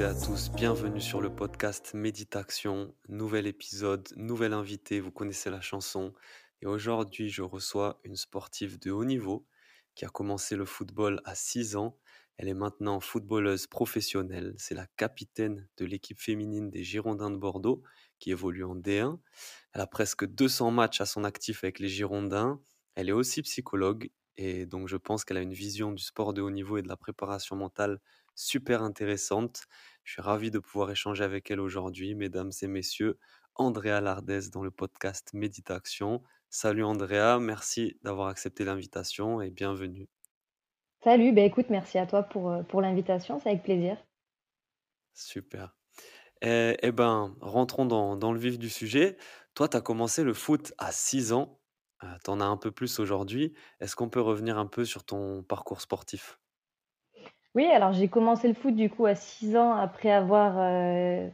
à tous, bienvenue sur le podcast Méditation, nouvel épisode, nouvel invité, vous connaissez la chanson. Et aujourd'hui, je reçois une sportive de haut niveau qui a commencé le football à 6 ans. Elle est maintenant footballeuse professionnelle. C'est la capitaine de l'équipe féminine des Girondins de Bordeaux qui évolue en D1. Elle a presque 200 matchs à son actif avec les Girondins. Elle est aussi psychologue et donc je pense qu'elle a une vision du sport de haut niveau et de la préparation mentale super intéressante. Je suis ravi de pouvoir échanger avec elle aujourd'hui, mesdames et messieurs. Andrea Lardès dans le podcast Méditation. Salut Andrea, merci d'avoir accepté l'invitation et bienvenue. Salut, bah écoute, merci à toi pour, euh, pour l'invitation, c'est avec plaisir. Super. Eh, eh ben, rentrons dans, dans le vif du sujet. Toi, tu as commencé le foot à 6 ans. tu en as un peu plus aujourd'hui. Est-ce qu'on peut revenir un peu sur ton parcours sportif? Oui, alors j'ai commencé le foot du coup à 6 ans après avoir, euh,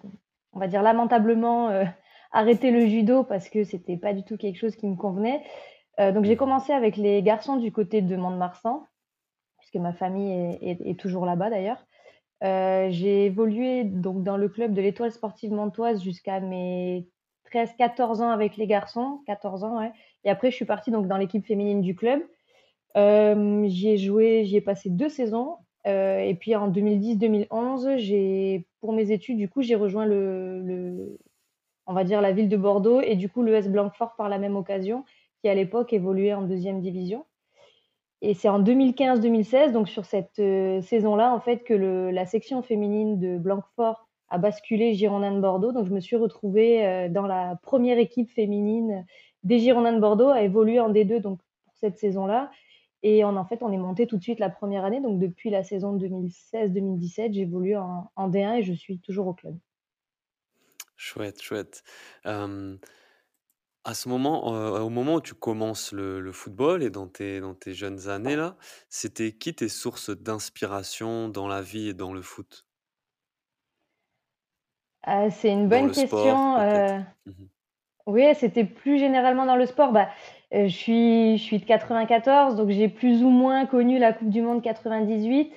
on va dire lamentablement, euh, arrêté le judo parce que c'était pas du tout quelque chose qui me convenait. Euh, donc j'ai mmh. commencé avec les garçons du côté de Mont-de-Marsan, puisque ma famille est, toujours là-bas d'ailleurs. j'ai évolué donc dans le club de l'Étoile sportive montoise jusqu'à mes 13-14 ans avec les garçons, 14 ans, ouais. Et après, je suis partie donc dans l'équipe féminine du club. J'y ai joué, j'y ai passé deux saisons. Euh, et puis en 2010-2011, j'ai, pour mes études, du coup, j'ai rejoint le, le, la ville de Bordeaux et du coup l'ES Blanquefort par la même occasion, qui à l'époque évoluait en deuxième division. Et c'est en 2015-2016, donc sur cette euh, saison-là, en fait, que le, la section féminine de Blanquefort a basculé Girondins de Bordeaux. Donc je me suis retrouvée euh, dans la première équipe féminine des Girondins de Bordeaux, à évoluer en D2 donc pour cette saison-là. Et en, en fait, on est monté tout de suite la première année. Donc depuis la saison 2016-2017, j'évolue en, en, D1 et je suis toujours au club. Chouette, chouette. à ce moment, euh, au moment où tu commences le, le, football et dans tes, dans tes jeunes années là, c'était qui tes sources d'inspiration dans la vie et dans le foot? Ah, c'est une bonne question. Oui, c'était plus généralement dans le sport. Bah, euh, je suis, je suis de 94, donc j'ai plus ou moins connu la Coupe du Monde 98.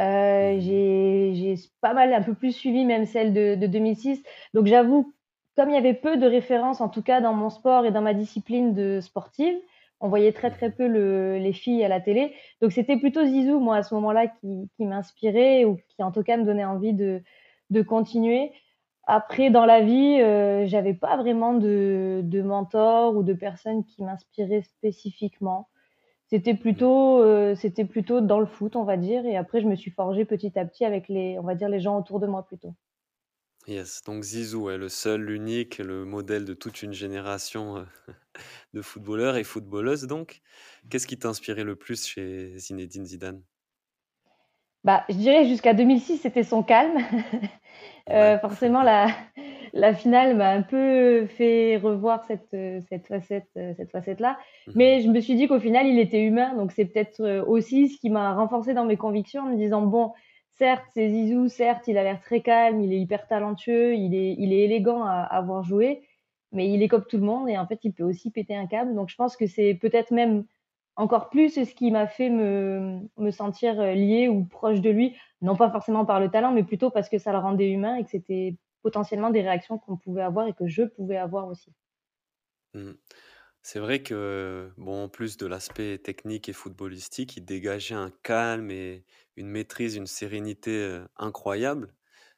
Euh, mmh j'ai pas mal, un peu plus suivi même celle de, de 2006. Donc j'avoue, comme il y avait peu de références, en tout cas dans mon sport et dans ma discipline de sportive, on voyait très très peu le, les filles à la télé. Donc c'était plutôt Zizou, moi, à ce moment-là, qui, qui m'inspirait ou qui en tout cas me donnait envie de, de continuer. Après, dans la vie, euh, j'avais pas vraiment de, mentor ou de personnes qui m'inspiraient spécifiquement. C'était plutôt, euh, c'était plutôt dans le foot, on va dire. Et après, je me suis forgée petit à petit avec les, on va dire, les gens autour de moi plutôt. Yes, donc Zizou est le seul, l'unique, le modèle de toute une génération euh, de footballeurs et footballeuses. Donc, qu'est-ce qui t'a inspiré le plus chez Zinedine Zidane? Bah, je dirais jusqu'à 2006, c'était son calme. euh, forcément, la, la finale m'a un peu fait revoir cette, cette facette, cette facette-là. Mhm. Mais je me suis dit qu'au final, il était humain. Donc, c'est peut-être euh, aussi ce qui m'a renforcé dans mes convictions en me disant, bon, certes, c'est Zizou, certes, il a l'air très calme, il est hyper talentueux, il est, il est élégant à, à avoir joué, mais il est comme tout le monde et en fait, il peut aussi péter un câble. Donc, je pense que c'est peut-être même encore plus ce qui m'a fait me, sentir euh, liée ou proche de lui, non pas forcément par le talent, mais plutôt parce que ça le rendait humain et que c'était potentiellement des réactions qu'on pouvait avoir et que je pouvais avoir aussi. Mmh. C'est vrai que, bon, en plus de l'aspect technique et footballistique, il dégageait un calme et une maîtrise, une sérénité euh, incroyable.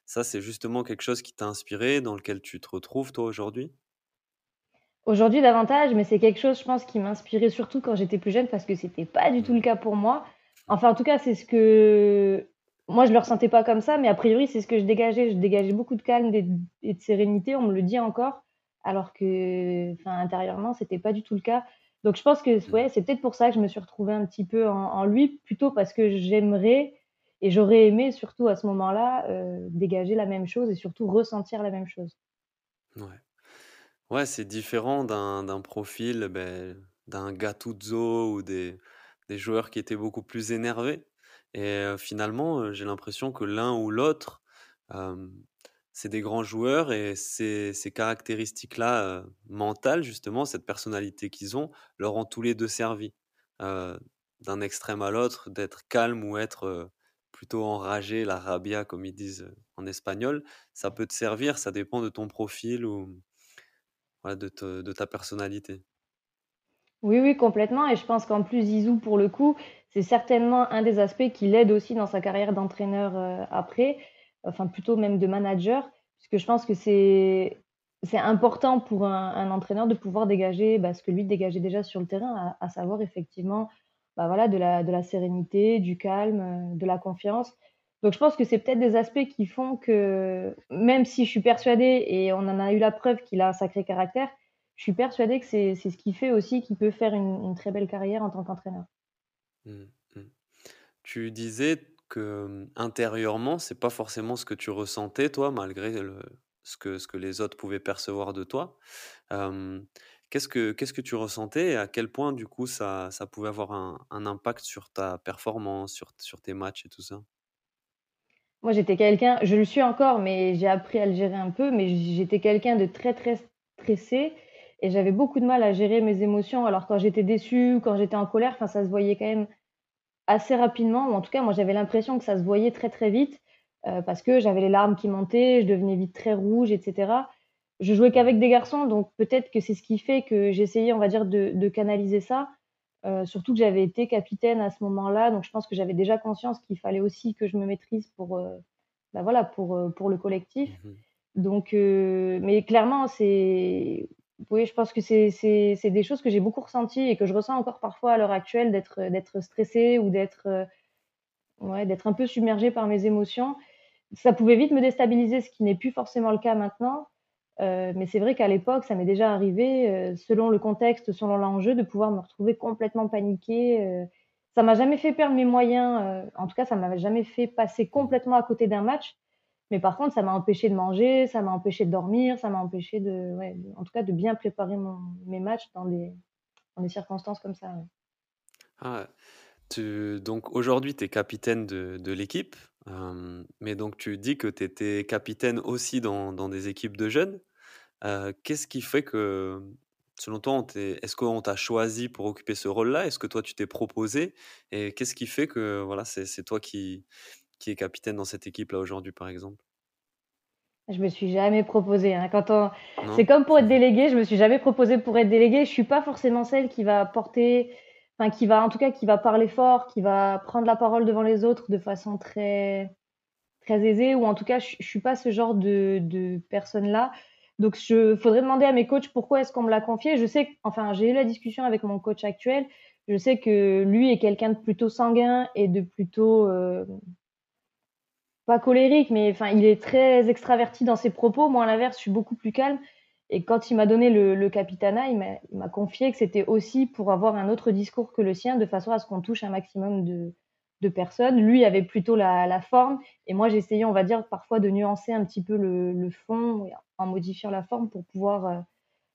Ça, c'est justement quelque chose qui t'a inspiré, dans lequel tu te retrouves, toi, aujourd'hui? Aujourd'hui davantage, mais c'est quelque chose, je pense, qui m'inspirait surtout quand j'étais plus jeune parce que c'était pas du tout le cas pour moi. Enfin, en tout cas, c'est ce que moi je le ressentais pas comme ça, mais a priori c'est ce que je dégageais. Je dégageais beaucoup de calme et de sérénité. On me le dit encore, alors que, enfin, intérieurement, c'était pas du tout le cas. Donc je pense que ouais, c'est peut-être pour ça que je me suis retrouvée un petit peu en, en lui, plutôt parce que j'aimerais Et j'aurais aimé, surtout à ce moment-là, euh, dégager la même chose et surtout ressentir la même chose. Ouais. Ouais, c'est différent d'un profil, beh, d'un Gattuso ou des des joueurs qui étaient beaucoup plus énervés et finalement, j'ai l'impression que l'un ou l'autre, c'est des grands joueurs et ces ces caractéristiques-là, mentales justement, cette personnalité qu'ils ont, leur ont tous les 2 servi. D'un extrême à l'autre, d'être calme ou être, plutôt enragé, la rabia comme ils disent, en espagnol, ça peut te servir, ça dépend de ton profil ou De ta personnalité. Oui, oui, complètement et je pense qu'en plus Zizou, pour le coup, c'est certainement un des aspects qui l'aide aussi dans sa carrière d'entraîneur, heu, après, enfin plutôt même de manager, puisque je pense que c'est c'est important pour un entraîneur de pouvoir dégager, bah, ce que lui dégageait déjà sur le terrain, à savoir effectivement, bah, voilà, de la de la sérénité, du calme, heu, de la confiance. Donc je pense que c'est peut-être des aspects qui font que, même si je suis persuadée et on en a eu la preuve qu'il a un sacré caractère, je suis persuadée que c'est ce qui fait aussi qu'il peut faire une très belle carrière en tant qu'entraîneur. Mmh mh. Tu disais que, mmh, intérieurement, c'est pas forcément ce que tu ressentais toi, malgré ce que ce que les autres pouvaient percevoir de toi. Qu'est-ce que qu'est-ce que tu ressentais et à quel point du coup ça ça pouvait avoir un un impact sur ta performance, sur sur tes matchs et tout ça? Moi, j'étais quelqu'un je le suis encore, mais j'ai appris à le gérer un peu, mais j'étais quelqu'un de très, très stressé et j'avais beaucoup de mal à gérer mes émotions. Alors quand j'étais déçue, quand j'étais en colère, ça se voyait quand même assez rapidement ou en tout cas moi j'avais l'impression que ça se voyait très, très vite, heu, parce que j'avais les larmes qui montaient, je devenais vite très rouge et cetera. Je jouais qu'avec des garçons donc peut-être que c'est ce qui fait que j'essayais, on va dire, de canaliser ça. Heu, surtout que j'avais été capitaine à ce moment-là, donc je pense que j'avais déjà conscience qu'il fallait aussi que je me maîtrise pour, heu, bah, voilà, pour, heu, pour le collectif. Mmh mh. Donc heu, mais clairement, c'est oui, je pense que c'est c'est c'est des choses que j'ai beaucoup ressenties et que je ressens encore parfois à l'heure actuelle d'être, d'être stressée ou d'être, ouais, d'être un peu submergée par mes émotions. Ça pouvait vite me déstabiliser, ce qui n'est plus forcément le cas maintenant. Heu, mais c'est vrai qu'à l'époque, ça m'est déjà arrivé, heu, selon le contexte, selon l'enjeu, de pouvoir me retrouver complètement paniquée, heu. Ça m'a jamais fait perdre mes moyens, heu, en tout cas, ça m'avait jamais fait passer complètement à côté d'un match. Mais par contre, ça m'a empêché de manger, ça m'a empêché de dormir, ça m'a empêché de en tout cas, de bien préparer mon mes matchs dans des dans des circonstances comme ça. Ah donc aujourd'hui, tu es capitaine de l'équipe, mais donc tu dis que tu étais capitaine aussi dans dans des équipes de jeunes. Qu'est-ce qui fait que, selon toi, est-ce qu'on t'a choisi pour occuper ce rôle-là? Est-ce que toi, tu t'es proposé? Et qu'est-ce qui fait que, voilà, c'est toi qui qui est capitaine dans cette équipe-là aujourd'hui, par exemple? Je me suis jamais proposée, hein. Quand on c'est comme pour être déléguée, je me suis jamais proposée pour être déléguée. Je suis pas forcément celle qui va porter enfin qui va en tout cas, qui va parler fort, qui va prendre la parole devant les autres de façon très très aisée ou en tout cas, je je suis pas ce genre de de personne-là. Donc je faudrait demander à mes coachs pourquoi est-ce qu'on me l'a confié. Je sais enfin, j'ai eu la discussion avec mon coach actuel. Je sais que lui est quelqu'un de plutôt sanguin et de plutôt, hem pas colérique, mais enfin, il est très extraverti dans ses propos. Moi, à l'inverse, je suis beaucoup plus calme et quand il m'a donné le le m'a il m'a confié que c'était aussi pour avoir un autre discours que le sien, de façon à ce qu'on touche un maximum de de personnes. Lui avait plutôt la forme et moi, j'essayais, on va dire, parfois de nuancer un petit peu le fond en modifiant la forme pour pouvoir, heu,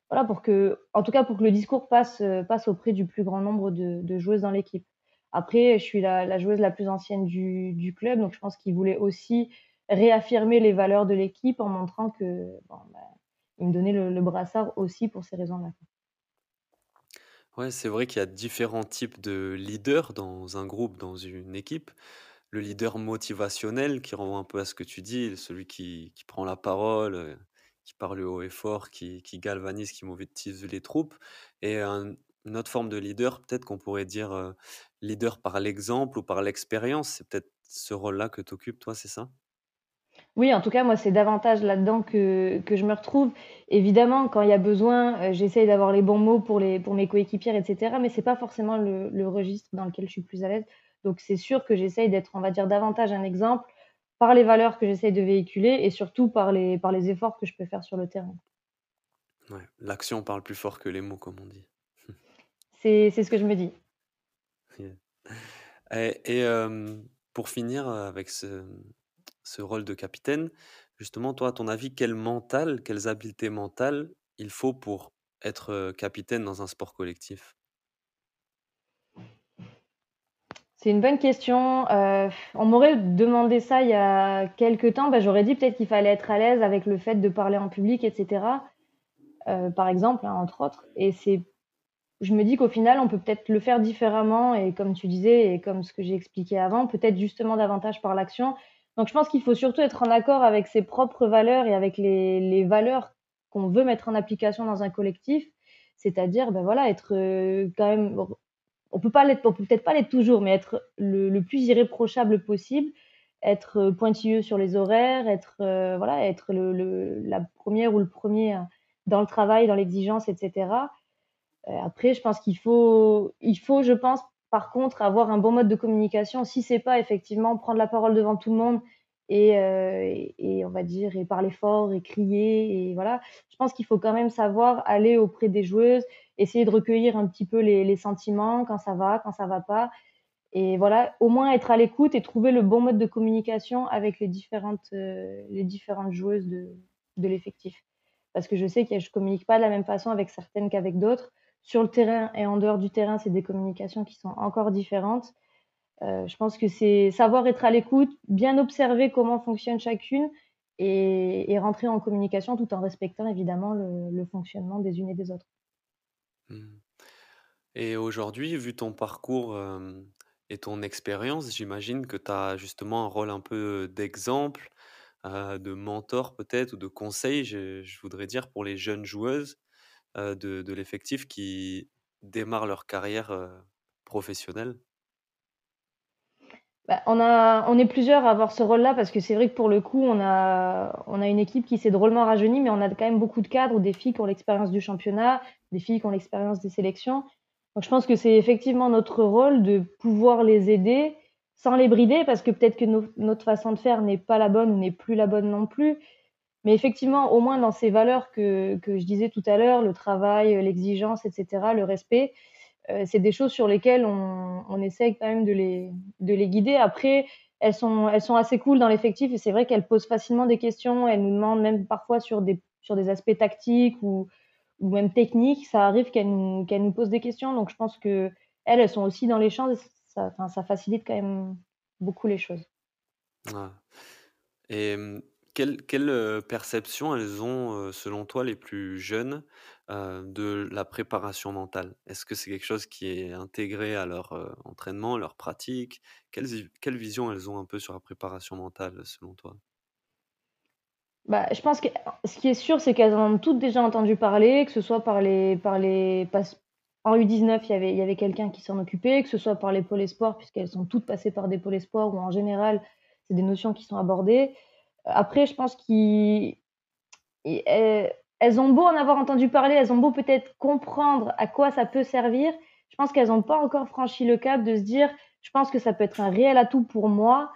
voilà, pour que en tout cas, pour que le discours passe, heu, passe auprès du plus grand nombre de joueuses dans l'équipe. Après, je suis la joueuse la plus ancienne du club, donc je pense qu'il voulait aussi réaffirmer les valeurs de l'équipe en montrant que, bon, bah, il me donnait le brassard aussi pour ces raisons-là. Ouais, c'est vrai qu'il y a différents types de leaders dans un groupe, dans une équipe. Le leader motivationnel qui renvoie un peu à ce que tu dis, celui qui qui prend la parole, heu, qui parle haut et fort, qui qui galvanise, qui motive les troupes et un une autre forme de leader, peut-être qu'on pourrait dire, heu, leader par l'exemple ou par l'expérience. C'est peut-être ce rôle-là que tu occupes toi, c'est ça? Oui, en tout cas, moi, c'est davantage là-dedans que que je me retrouve. Évidemment, quand il y a besoin, heu, j'essaye d'avoir les bons mots pour les pour mes coéquipières et cetera, mais c'est pas forcément le le registre dans lequel je suis plus à l'aise. Donc c'est sûr que j'essaye d'être, on va dire, davantage un exemple par les valeurs que j'essaye de véhiculer et surtout par les par les efforts que je peux faire sur le terrain. Ouais, l'action parle plus fort que les mots, comme on dit. C'est ce que je me dis. Et et hem pour finir avec ce, ce rôle de capitaine, justement, toi, à ton avis, quel mental, quelles habiletés mentales il faut pour être capitaine dans un sport collectif? C'est une bonne question. on m'aurait demandé ça il y a quelques temps. Bah, j'aurais dit peut-être qu'il fallait être à l'aise avec le fait de parler en public, etc. par exemple, hein, entre autres. Et c'est je me dis qu'au final, on peut peut-être le faire différemment et comme tu disais et comme ce que j'ai expliqué avant, peut-être justement davantage par l'action. Donc je pense qu'il faut surtout être en accord avec ses propres valeurs et avec les, valeurs qu'on veut mettre en application dans un collectif, c'est-à-dire ben voilà, être euh, quand même on peut pas l'être, peut peut-être pas l'être toujours, mais être le, plus irréprochable possible, être pointilleux sur les horaires, être euh, voilà, être le, la première ou le premier dans le travail, dans l'exigence, etc. Euh, après, je pense qu'il faut, il faut, je pense, par contre, avoir un bon mode de communication. Si c'est pas effectivement prendre la parole devant tout le monde et, euh, et, on va dire et parler fort et crier et voilà, je pense qu'il faut quand même savoir aller auprès des joueuses, essayer de recueillir un petit peu les, sentiments quand ça va, quand ça va pas. Et voilà, au moins être à l'écoute et trouver le bon mode de communication avec les différentes, euh, les différentes joueuses de, de l'effectif. Parce que je sais que je communique pas de la même façon avec certaines qu'avec d'autres sur le terrain et en dehors du terrain, c'est des communications qui sont encore différentes. Euh, je pense que c'est savoir être à l'écoute, bien observer comment fonctionne chacune et, rentrer en communication tout en respectant évidemment le, fonctionnement des unes et des autres. Mmh. Et aujourd'hui, vu ton parcours euh, et ton expérience, j'imagine que tu as justement un rôle un peu d'exemple, euh, de mentor peut-être, ou de conseil, je, voudrais dire, pour les jeunes joueuses de, l'effectif qui démarrent leur carrière professionnelle? Bah, on, a, on est plusieurs à avoir ce rôle-là parce que c'est vrai que pour le coup, on a, on a une équipe qui s'est drôlement rajeunie, mais on a quand même beaucoup de cadres, des filles qui ont l'expérience du championnat, des filles qui ont l'expérience des sélections. Donc je pense que c'est effectivement notre rôle de pouvoir les aider sans les brider parce que peut-être que notre façon de faire n'est pas la bonne ou n'est plus la bonne non plus. Mais effectivement, au moins dans ces valeurs que, que je disais tout à l'heure, le travail, l'exigence, etc., le respect, euh, c'est des choses sur lesquelles on, on essaie quand même de les, de les guider. Après, elles sont, elles sont assez cool dans l'effectif et c'est vrai qu'elles posent facilement des questions. Elles nous demandent même parfois sur des, sur des aspects tactiques ou, ou même techniques. Ça arrive qu'elles nous, qu'elles nous posent des questions. Donc je pense que elles, elles sont aussi dans les champs. Ça, enfin, ça facilite quand même beaucoup les choses. Et quelle, quelle perception elles ont, selon toi, les plus jeunes, de la préparation mentale? Est-ce que c'est quelque chose qui est intégré à leur entraînement, leur pratique? Quelle, quelle vision elles ont un peu sur la préparation mentale, selon toi? Bah, je pense que ce qui est sûr, c'est qu'elles en ont toutes déjà entendu parler, que ce soit par les, par les en U19, il y avait, avait quelqu'un qui s'en occupait, que ce soit par les pôles sport, puisqu'elles sont toutes passées par des pôles sport, ou en général, c'est des notions qui sont abordées. Après, je pense qu'elles ont beau en avoir entendu parler, elles ont beau peut-être comprendre à quoi ça peut servir. Je pense qu'elles n'ont pas encore franchi le cap de se dire, je pense que ça peut être un réel atout pour moi,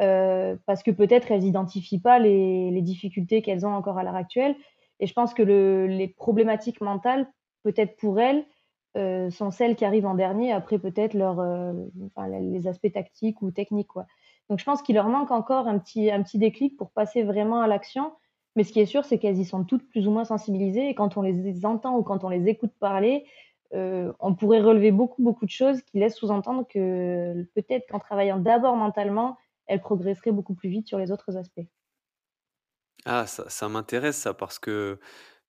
euh, parce que peut-être elles n'identifient pas les, difficultés qu'elles ont encore à l'heure actuelle. Et je pense que le, les problématiques mentales, peut-être pour elles, euh, sont celles qui arrivent en dernier, après peut-être euh, enfin, les aspects tactiques ou techniques. Quoi. Donc je pense qu'il leur manque encore un petit, un petit déclic pour passer vraiment à l'action. Mais ce qui est sûr, c'est qu'elles y sont toutes plus ou moins sensibilisées. Et quand on les entend ou quand on les écoute parler, euh, on pourrait relever beaucoup, beaucoup de choses qui laissent sous-entendre que peut-être qu'en travaillant d'abord mentalement, elles progresseraient beaucoup plus vite sur les autres aspects. Ah, ça, ça m'intéresse ça parce que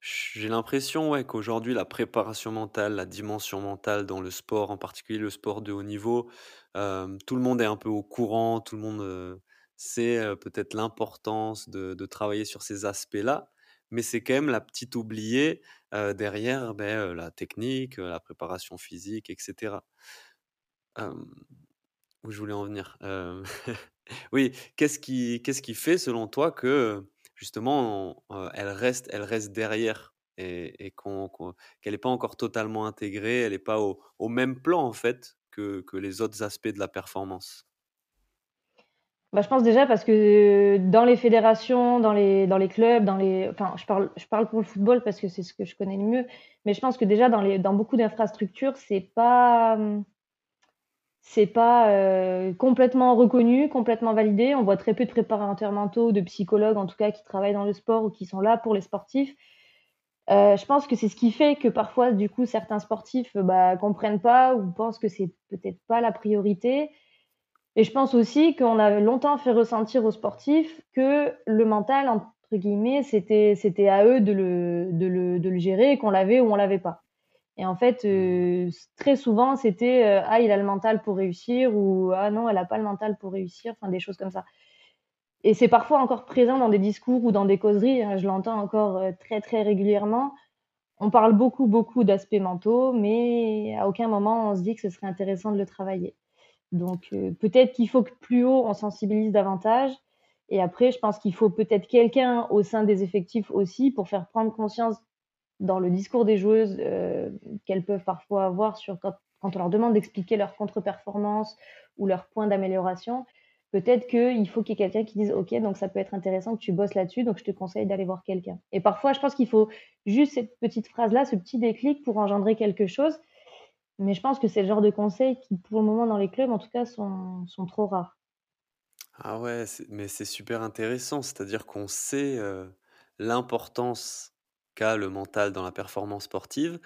j'ai l'impression ouais, qu'aujourd'hui, la préparation mentale, la dimension mentale dans le sport, en particulier le sport de haut niveau, tout le monde est un peu au courant, tout le monde sait peut-être l'importance de, travailler sur ces aspects-là, mais c'est quand même la petite oubliée derrière ben, la technique, la préparation physique, etc. où je voulais en venir Oui, qu'est-ce qui, qu'est-ce qui fait selon toi que justement, elle, reste, elle reste derrière et, qu'elle n'est pas encore totalement intégrée, elle n'est pas au, même plan en fait que, les autres aspects de la performance? Bah, je pense déjà parce que dans les fédérations, dans les, dans les clubs, dans les, enfin, je parle, je parle pour le football parce que c'est ce que je connais le mieux, mais je pense que déjà dans, les, dans beaucoup d'infrastructures, c'est pas, c'est pas euh, complètement reconnu, complètement validé. On voit très peu de préparateurs mentaux, de psychologues en tout cas, qui travaillent dans le sport ou qui sont là pour les sportifs. Euh, je pense que c'est ce qui fait que parfois, du coup, certains sportifs bah, comprennent pas ou pensent que c'est peut-être pas la priorité. Et je pense aussi qu'on a longtemps fait ressentir aux sportifs que le mental, entre guillemets, c'était, c'était à eux de le, de le, de le gérer, qu'on l'avait ou on l'avait pas. Et en fait, euh, très souvent, c'était euh, ah, il a le mental pour réussir ou ah non, elle a pas le mental pour réussir, enfin des choses comme ça. Et c'est parfois encore présent dans des discours ou dans des causeries, hein, je l'entends encore euh, très très régulièrement. On parle beaucoup beaucoup d'aspects mentaux, mais à aucun moment on se dit que ce serait intéressant de le travailler. Donc peut-être qu'il faut que plus haut on sensibilise davantage. Et après, je pense qu'il faut peut-être quelqu'un au sein des effectifs aussi pour faire prendre conscience dans le discours des joueuses euh, qu'elles peuvent parfois avoir sur quand, on leur demande d'expliquer leur contre-performance ou leurs points d'amélioration, peut-être qu'il faut qu'il y ait quelqu'un qui dise OK, donc ça peut être intéressant que tu bosses là-dessus, donc je te conseille d'aller voir quelqu'un. Et parfois, je pense qu'il faut juste cette petite phrase-là, ce petit déclic pour engendrer quelque chose. Mais je pense que c'est le genre de conseils qui, pour le moment, dans les clubs, en tout cas, sont, sont trop rares. Ah ouais, mais c'est super intéressant, c'est-à-dire qu'on sait euh, l'importance le mental dans la performance sportive,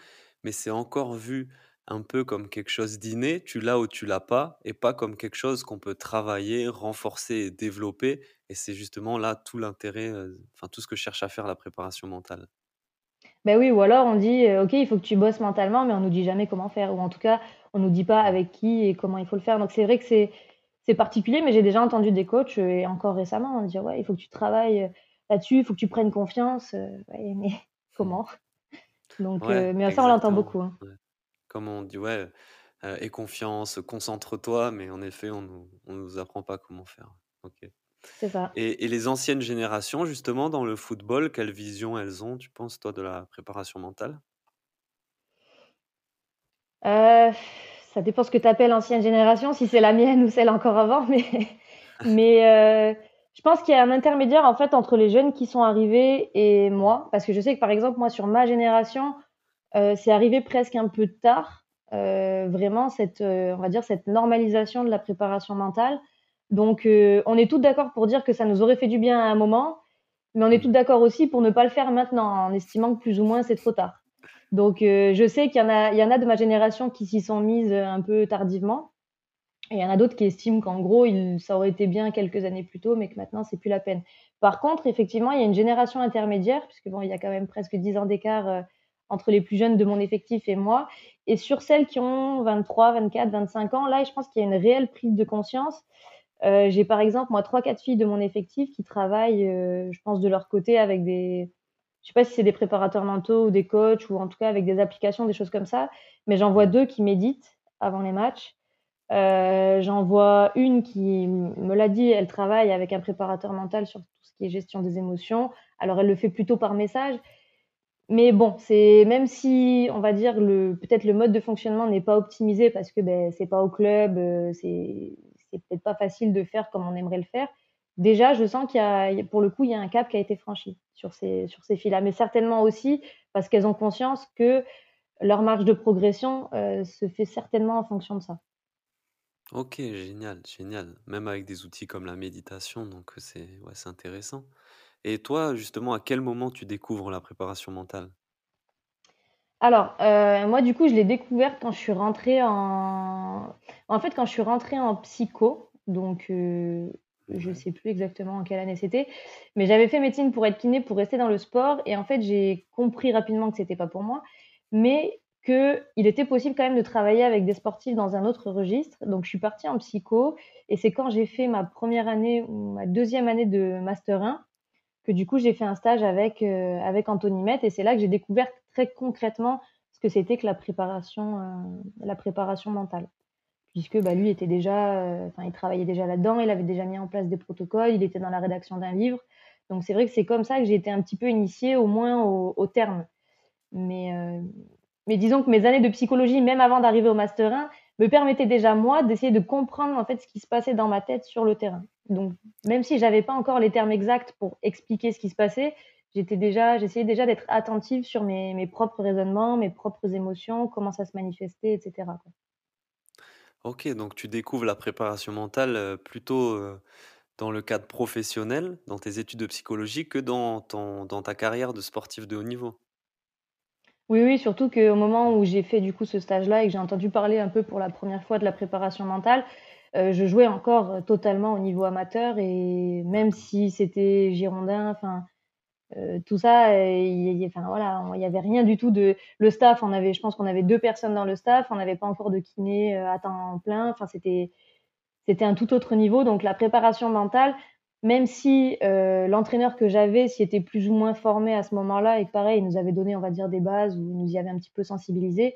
mais c'est encore vu un peu comme quelque chose d'inné, tu l'as ou tu l'as pas, et pas comme quelque chose qu'on peut travailler, renforcer et développer. Et c'est justement là tout l'intérêt, euh, enfin tout ce que cherche à faire la préparation mentale. Ben oui, ou alors on dit, euh, ok, il faut que tu bosses mentalement, mais on nous dit jamais comment faire, ou en tout cas, on nous dit pas avec qui et comment il faut le faire. Donc c'est vrai que c'est c'est particulier, mais j'ai déjà entendu des coachs euh, et encore récemment dire ouais, il faut que tu travailles là-dessus, il faut que tu prennes confiance. mais comment? Donc, euh, mais ça, on l'entend beaucoup. Hein. Comme on dit, ouais, euh, aie confiance, concentre-toi, mais en effet, on nous, nous apprend pas comment faire. Ok. C'est ça. Et, les anciennes générations, justement, dans le football, quelle vision elles ont, tu penses, toi, de la préparation mentale? Euh, Ça dépend ce que tu appelles ancienne génération, si c'est la mienne ou celle encore avant, mais, mais je pense qu'il y a un intermédiaire en fait entre les jeunes qui sont arrivés et moi, parce que je sais que par exemple moi sur ma génération, c'est arrivé presque un peu tard, euh, vraiment cette, euh, on va dire cette normalisation de la préparation mentale. Donc on est tous d'accord pour dire que ça nous aurait fait du bien à un moment, mais on est tous d'accord aussi pour ne pas le faire maintenant, en estimant que plus ou moins c'est trop tard. Donc je sais qu'il y en a, il y en a de ma génération qui s'y sont mises un peu tardivement. Et il y en a d'autres qui estiment qu'en gros, ça aurait été bien quelques années plus tôt, mais que maintenant, c'est plus la peine. Par contre, effectivement, il y a une génération intermédiaire, puisque bon, il y a quand même presque 10 ans d'écart euh, entre les plus jeunes de mon effectif et moi. Et sur celles qui ont 23, 24, 25 ans, là, je pense qu'il y a une réelle prise de conscience. Euh, j'ai par exemple, moi, trois, quatre filles de mon effectif qui travaillent, euh, je pense, de leur côté avec des, je sais pas si c'est des préparateurs mentaux ou des coachs ou en tout cas avec des applications, des choses comme ça. Mais j'en vois deux qui méditent avant les matchs. Euh, j'en vois une qui me l'a dit, elle travaille avec un préparateur mental sur tout ce qui est gestion des émotions. Alors elle le fait plutôt par message. Mais bon, c'est même si on va dire le peut-être le mode de fonctionnement n'est pas optimisé parce que ben c'est pas au club, euh, c'est c'est peut-être pas facile de faire comme on aimerait le faire. Déjà, je sens qu'il y a pour le coup il y a un cap qui a été franchi sur ces sur ces filles-là, mais certainement aussi parce qu'elles ont conscience que leur marge de progression euh, se fait certainement en fonction de ça. OK, génial, génial. Même avec des outils comme la méditation, donc c'est ouais, c'est intéressant. Et toi, justement, à quel moment tu découvres la préparation mentale? Alors, euh, moi, du coup, je l'ai découverte quand je suis rentrée en en fait, quand je suis rentrée en psycho, donc euh, je ne sais plus exactement en quelle année c'était, mais j'avais fait médecine pour être kiné, pour rester dans le sport et en fait, j'ai compris rapidement que c'était pas pour moi. Mais qu'il était possible quand même de travailler avec des sportifs dans un autre registre. Donc, je suis partie en psycho et c'est quand j'ai fait ma première année ou ma deuxième année de Master 1 que du coup, j'ai fait un stage avec, euh, avec Anthony Met et c'est là que j'ai découvert très concrètement ce que c'était que la préparation, euh, la préparation mentale. Puisque bah, lui était déjà, euh, enfin, il travaillait déjà là-dedans, il avait déjà mis en place des protocoles, il était dans la rédaction d'un livre. Donc, c'est vrai que c'est comme ça que j'ai été un petit peu initiée, au moins au, terme. Mais, mais disons que mes années de psychologie, même avant d'arriver au Master 1, me permettaient déjà, moi, d'essayer de comprendre en fait ce qui se passait dans ma tête sur le terrain. Donc, même si j'avais pas encore les termes exacts pour expliquer ce qui se passait, j'étais déjà, j'essayais déjà d'être attentive sur mes, mes, propres raisonnements, mes propres émotions, comment ça se manifestait, etc. OK, donc tu découvres la préparation mentale, heu, plutôt, heu, dans le cadre professionnel, dans tes études de psychologie, que dans ton dans ta carrière de sportif de haut niveau? Oui, oui, surtout qu'au moment où j'ai fait du coup ce stage-là et que j'ai entendu parler un peu pour la première fois de la préparation mentale, je jouais encore, heu, totalement au niveau amateur et même si c'était girondin, enfin, heu, tout ça, il y enfin voilà, il y avait rien du tout de le staff, on avait je pense qu'on avait 2 personnes dans le staff, on n'avait pas encore de kiné, à temps plein, enfin c'était c'était un tout autre niveau donc la préparation mentale, même si, l'entraîneur que j'avais s'y était plus ou moins formé à ce moment-là et que pareil, il nous avait donné, on va dire, des bases ou il nous y avait un petit peu sensibilisés,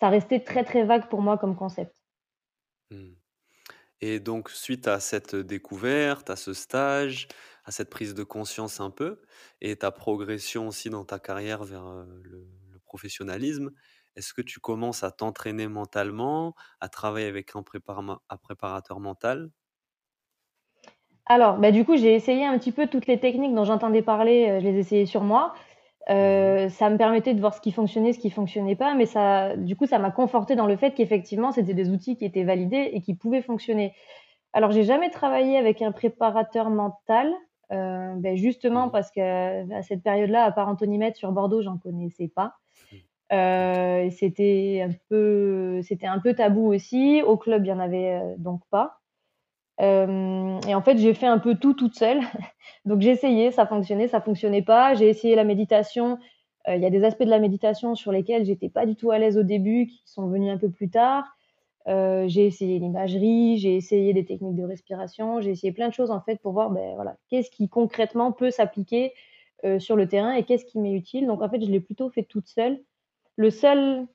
ça restait très, très vague pour moi comme concept. Mmh. Et donc suite à cette découverte, à ce stage, à cette prise de conscience un peu et ta progression aussi dans ta carrière vers, heu, le professionnalisme, est-ce que tu commences à t'entraîner mentalement, à travailler avec un un préparateur mental? Alors, bah, du coup, j'ai essayé un petit peu toutes les techniques dont j'entendais parler, heu, je les essayais sur moi. Mmh Heu, ça me permettait de voir ce qui fonctionnait, ce qui fonctionnait pas, mais ça du coup, ça m'a confortée dans le fait qu'effectivement, c'était des outils qui étaient validés et qui pouvaient fonctionner. Alors, j'ai jamais travaillé avec un préparateur mental, heu, beh, justement mh. parce qu'à cette période-là, à part Anthony Met sur Bordeaux, j'en connaissais pas. Heu, et c'était un peu c'était un peu tabou aussi. Au club, il y en avait, donc pas. Hem et en fait, j'ai fait un peu tout toute seule. Donc j'ai essayé, ça fonctionnait, ça fonctionnait pas. J'ai essayé la méditation. Heu, il y a des aspects de la méditation sur lesquels j'étais pas du tout à l'aise au début, qui sont venus un peu plus tard. Heu, j'ai essayé l'imagerie, j'ai essayé des techniques de respiration, j'ai essayé plein de choses en fait pour voir, beh, voilà, qu'est-ce qui concrètement peut s'appliquer, sur le terrain et qu'est-ce qui m'est utile. Donc en fait, je l'ai plutôt fait toute seule. Le seul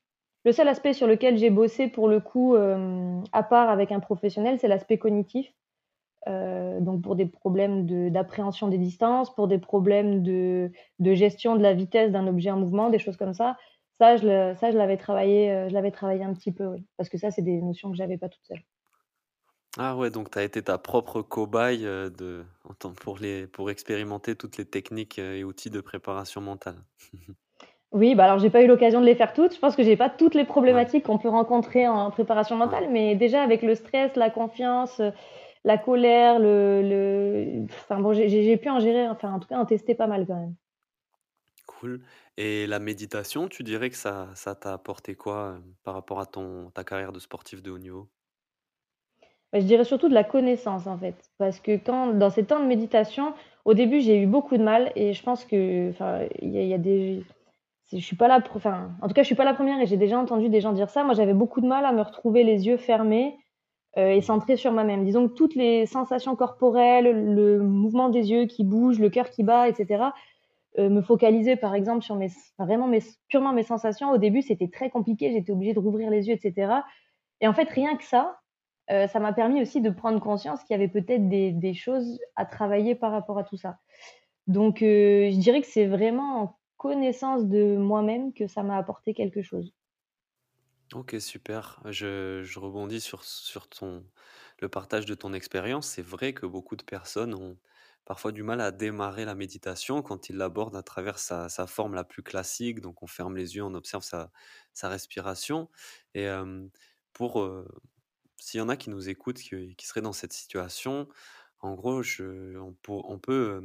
le seul aspect sur lequel j'ai bossé pour le coup, hem, à part avec un professionnel, c'est l'aspect cognitif. Heu, donc pour des problèmes d'appréhension des distances, pour des problèmes de de gestion de la vitesse d'un objet en mouvement, des choses comme ça. Ça, je l'avais travaillé, heu, je travaillé un petit peu. Parce que ça, c'est des notions que j'avais pas toute seule. Ah ouais, donc tu as été ta propre cobaye, de pour les pour expérimenter toutes les techniques, et outils de préparation mentale. Oui, bah, alors j'ai pas eu l'occasion de les faire toutes. Je pense que j'ai pas toutes les problématiques qu'on peut rencontrer en préparation mentale, mais déjà avec le stress, la confiance, la colère, le le enfin bon, j'ai pu en gérer, enfin en tout cas en tester pas mal quand même. Cool et la méditation, tu dirais que ça ça t'a apporté quoi, heu, par rapport à ton ta carrière de sportif de haut niveau? Bah, je dirais surtout de la connaissance, en fait. Parce que quand dans ces temps de méditation, au début, j'ai eu beaucoup de mal et je pense que enfin, il y a il y a des je suis pas pre enfin, en tout cas, je suis pas la première et j'ai déjà entendu des gens dire ça. Moi, j'avais beaucoup de mal à me retrouver les yeux fermés, heu et centrée sur moi-même. Disons que toutes les sensations corporelles, le mouvement des yeux qui bougent, le cœur qui bat et cetera, heu, me focaliser, par exemple, sur mes vraiment mes purement mes sensations. Au début, c'était très compliqué, j'étais obligée de rouvrir les yeux et cetera et en fait, rien que ça, Heu, ça m'a permis aussi de prendre conscience qu'il y avait peut-être des choses à travailler par rapport à tout ça. Donc je dirais que c'est vraiment en connaissance de moi-même que ça m'a apporté quelque chose. OK, super. Je rebondis sur sur ton le partage de ton expérience. C'est vrai que beaucoup de personnes ont parfois du mal à démarrer la méditation quand ils l'abordent à travers sa sa forme la plus classique. Donc on ferme les yeux, on observe sa sa respiration et pour, s'il y en a qui nous écoutent, qui qui seraient dans cette situation, en gros, je on on peut,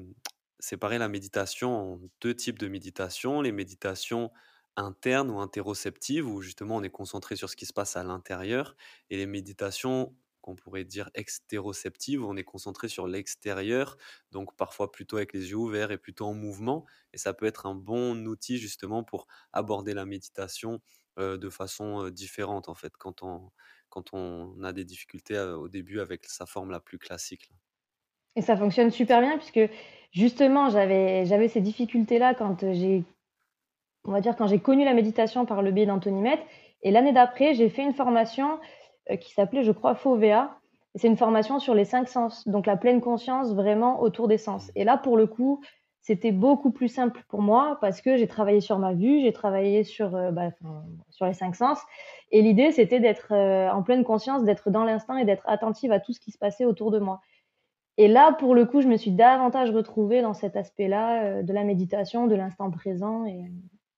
séparer la méditation en 2 types de méditation. Les méditations internes ou interoceptives, où justement on est concentré sur ce qui se passe à l'intérieur et les méditations qu'on pourrait dire extéroceptives, où on est concentré sur l'extérieur, donc parfois plutôt avec les yeux ouverts et plutôt en mouvement et ça peut être un bon outil justement pour aborder la méditation, heu, de façon, heu, différente en fait quand on quand on a des difficultés, heu, au début avec sa forme la plus classique. Et ça fonctionne super bien puisque justement j'avais j'avais ces difficultés-là quand, j'ai on va dire quand j'ai connu la méditation par le biais d'Anthony Met et l'année d'après, j'ai fait une formation, heu, qui s'appelait je crois FOVEA. C'est une formation sur les 5 sens, donc la pleine conscience vraiment autour des sens. Et là pour le coup, c'était beaucoup plus simple pour moi parce que j'ai travaillé sur ma vue, j'ai travaillé sur, heu, bah, sur les 5 sens. Et l'idée c'était d'être, heu, en pleine conscience, d'être dans l'instant et d'être attentive à tout ce qui se passait autour de moi et là, pour le coup, je me suis davantage retrouvée dans cet aspect-là, heu, de la méditation, de l'instant présent et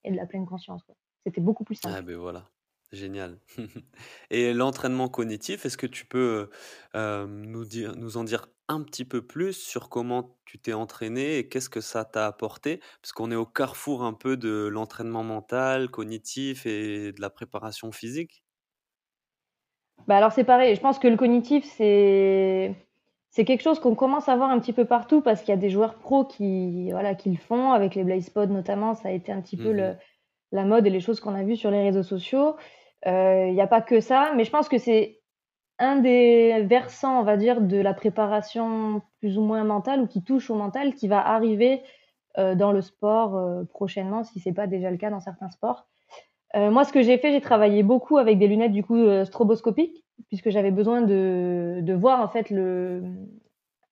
et de la pleine conscience. C'était beaucoup plus Ah simple. beh, voilà. Génial. Et l'entraînement cognitif, est-ce que tu peux, heu, hem, nous dire nous en dire un petit peu plus sur comment tu t'es entraîné et qu'est-ce que ça t'a apporté? Parce qu'on est au carrefour un peu de l'entraînement mental, cognitif et de la préparation physique. Bah, alors c'est pareil, je pense que le cognitif, c'est c'est quelque chose qu'on commence à voir un petit peu partout parce qu'il y a des joueurs pros qui, voilà, qui le font, avec les Blaze Pods notamment, ça a été un petit peu le, la mode et les choses qu'on a vues sur les réseaux sociaux. Euh, Il n'y a pas que ça, mais je pense que c'est un des versants, on va dire, de la préparation plus ou moins mentale ou qui touche au mental qui va arriver euh, dans le sport euh, prochainement, si c'est pas déjà le cas dans certains sports. Euh, moi, ce que j'ai fait, j'ai travaillé beaucoup avec des lunettes du coup euh, stroboscopiques, puisque j'avais besoin de, de voir en fait le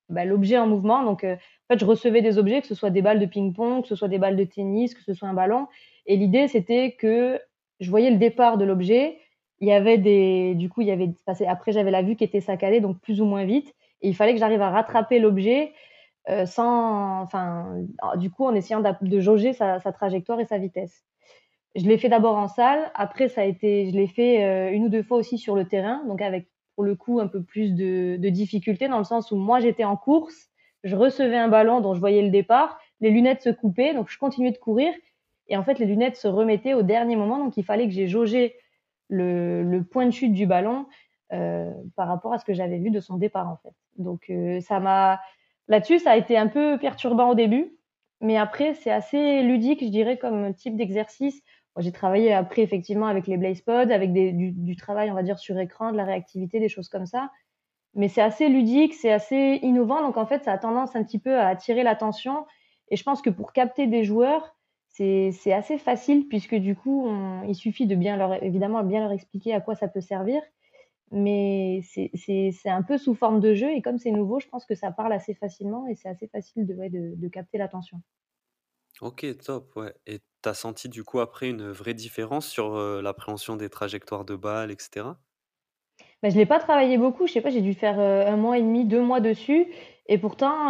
bah, l'objet en mouvement. Donc, euh, en fait, je recevais des objets, que ce soit des balles de ping-pong, que ce soit des balles de tennis, que ce soit un ballon. Et l'idée, c'était que je voyais le départ de l'objet. Il y avait des, du coup, il y avait, après, j'avais la vue qui était saccadée, donc plus ou moins vite. Et il fallait que j'arrive à rattraper l'objet euh, sans, enfin, du coup, en essayant de jauger sa, sa trajectoire et sa vitesse. Je l'ai fait d'abord en salle. Après, ça a été, je l'ai fait euh, une ou deux fois aussi sur le terrain, donc avec pour le coup un peu plus de, de difficulté dans le sens où moi j'étais en course, je recevais un ballon dont je voyais le départ, les lunettes se coupaient, donc je continuais de courir. Et en fait les lunettes se remettaient au dernier moment, donc il fallait que j'ai jaugé le, le, point de chute du ballon euh, par rapport à ce que j'avais vu de son départ en fait. Donc euh, ça m'a là-dessus ça a été un peu perturbant au début, mais après c'est assez ludique je dirais comme type d'exercice j'ai travaillé après effectivement avec les Blaze Pods, avec du, travail, on va dire, sur écran, de la réactivité, des choses comme ça. Mais c'est assez ludique, c'est assez innovant. Donc en fait, ça a tendance un petit peu à attirer l'attention. Et je pense que pour capter des joueurs, c'est assez facile puisque du coup, il suffit de bien leur, évidemment, bien leur expliquer à quoi ça peut servir. Mais c'est un peu sous forme de jeu. Et comme c'est nouveau, je pense que ça parle assez facilement et c'est assez facile de capter l'attention. OK, top, ouais et tu as senti du coup après une vraie différence sur, l'appréhension des trajectoires de balles et cetera? Bah, je l'ai pas travaillé beaucoup, je sais pas, j'ai dû faire, 1 mois et demi, 2 mois dessus et pourtant,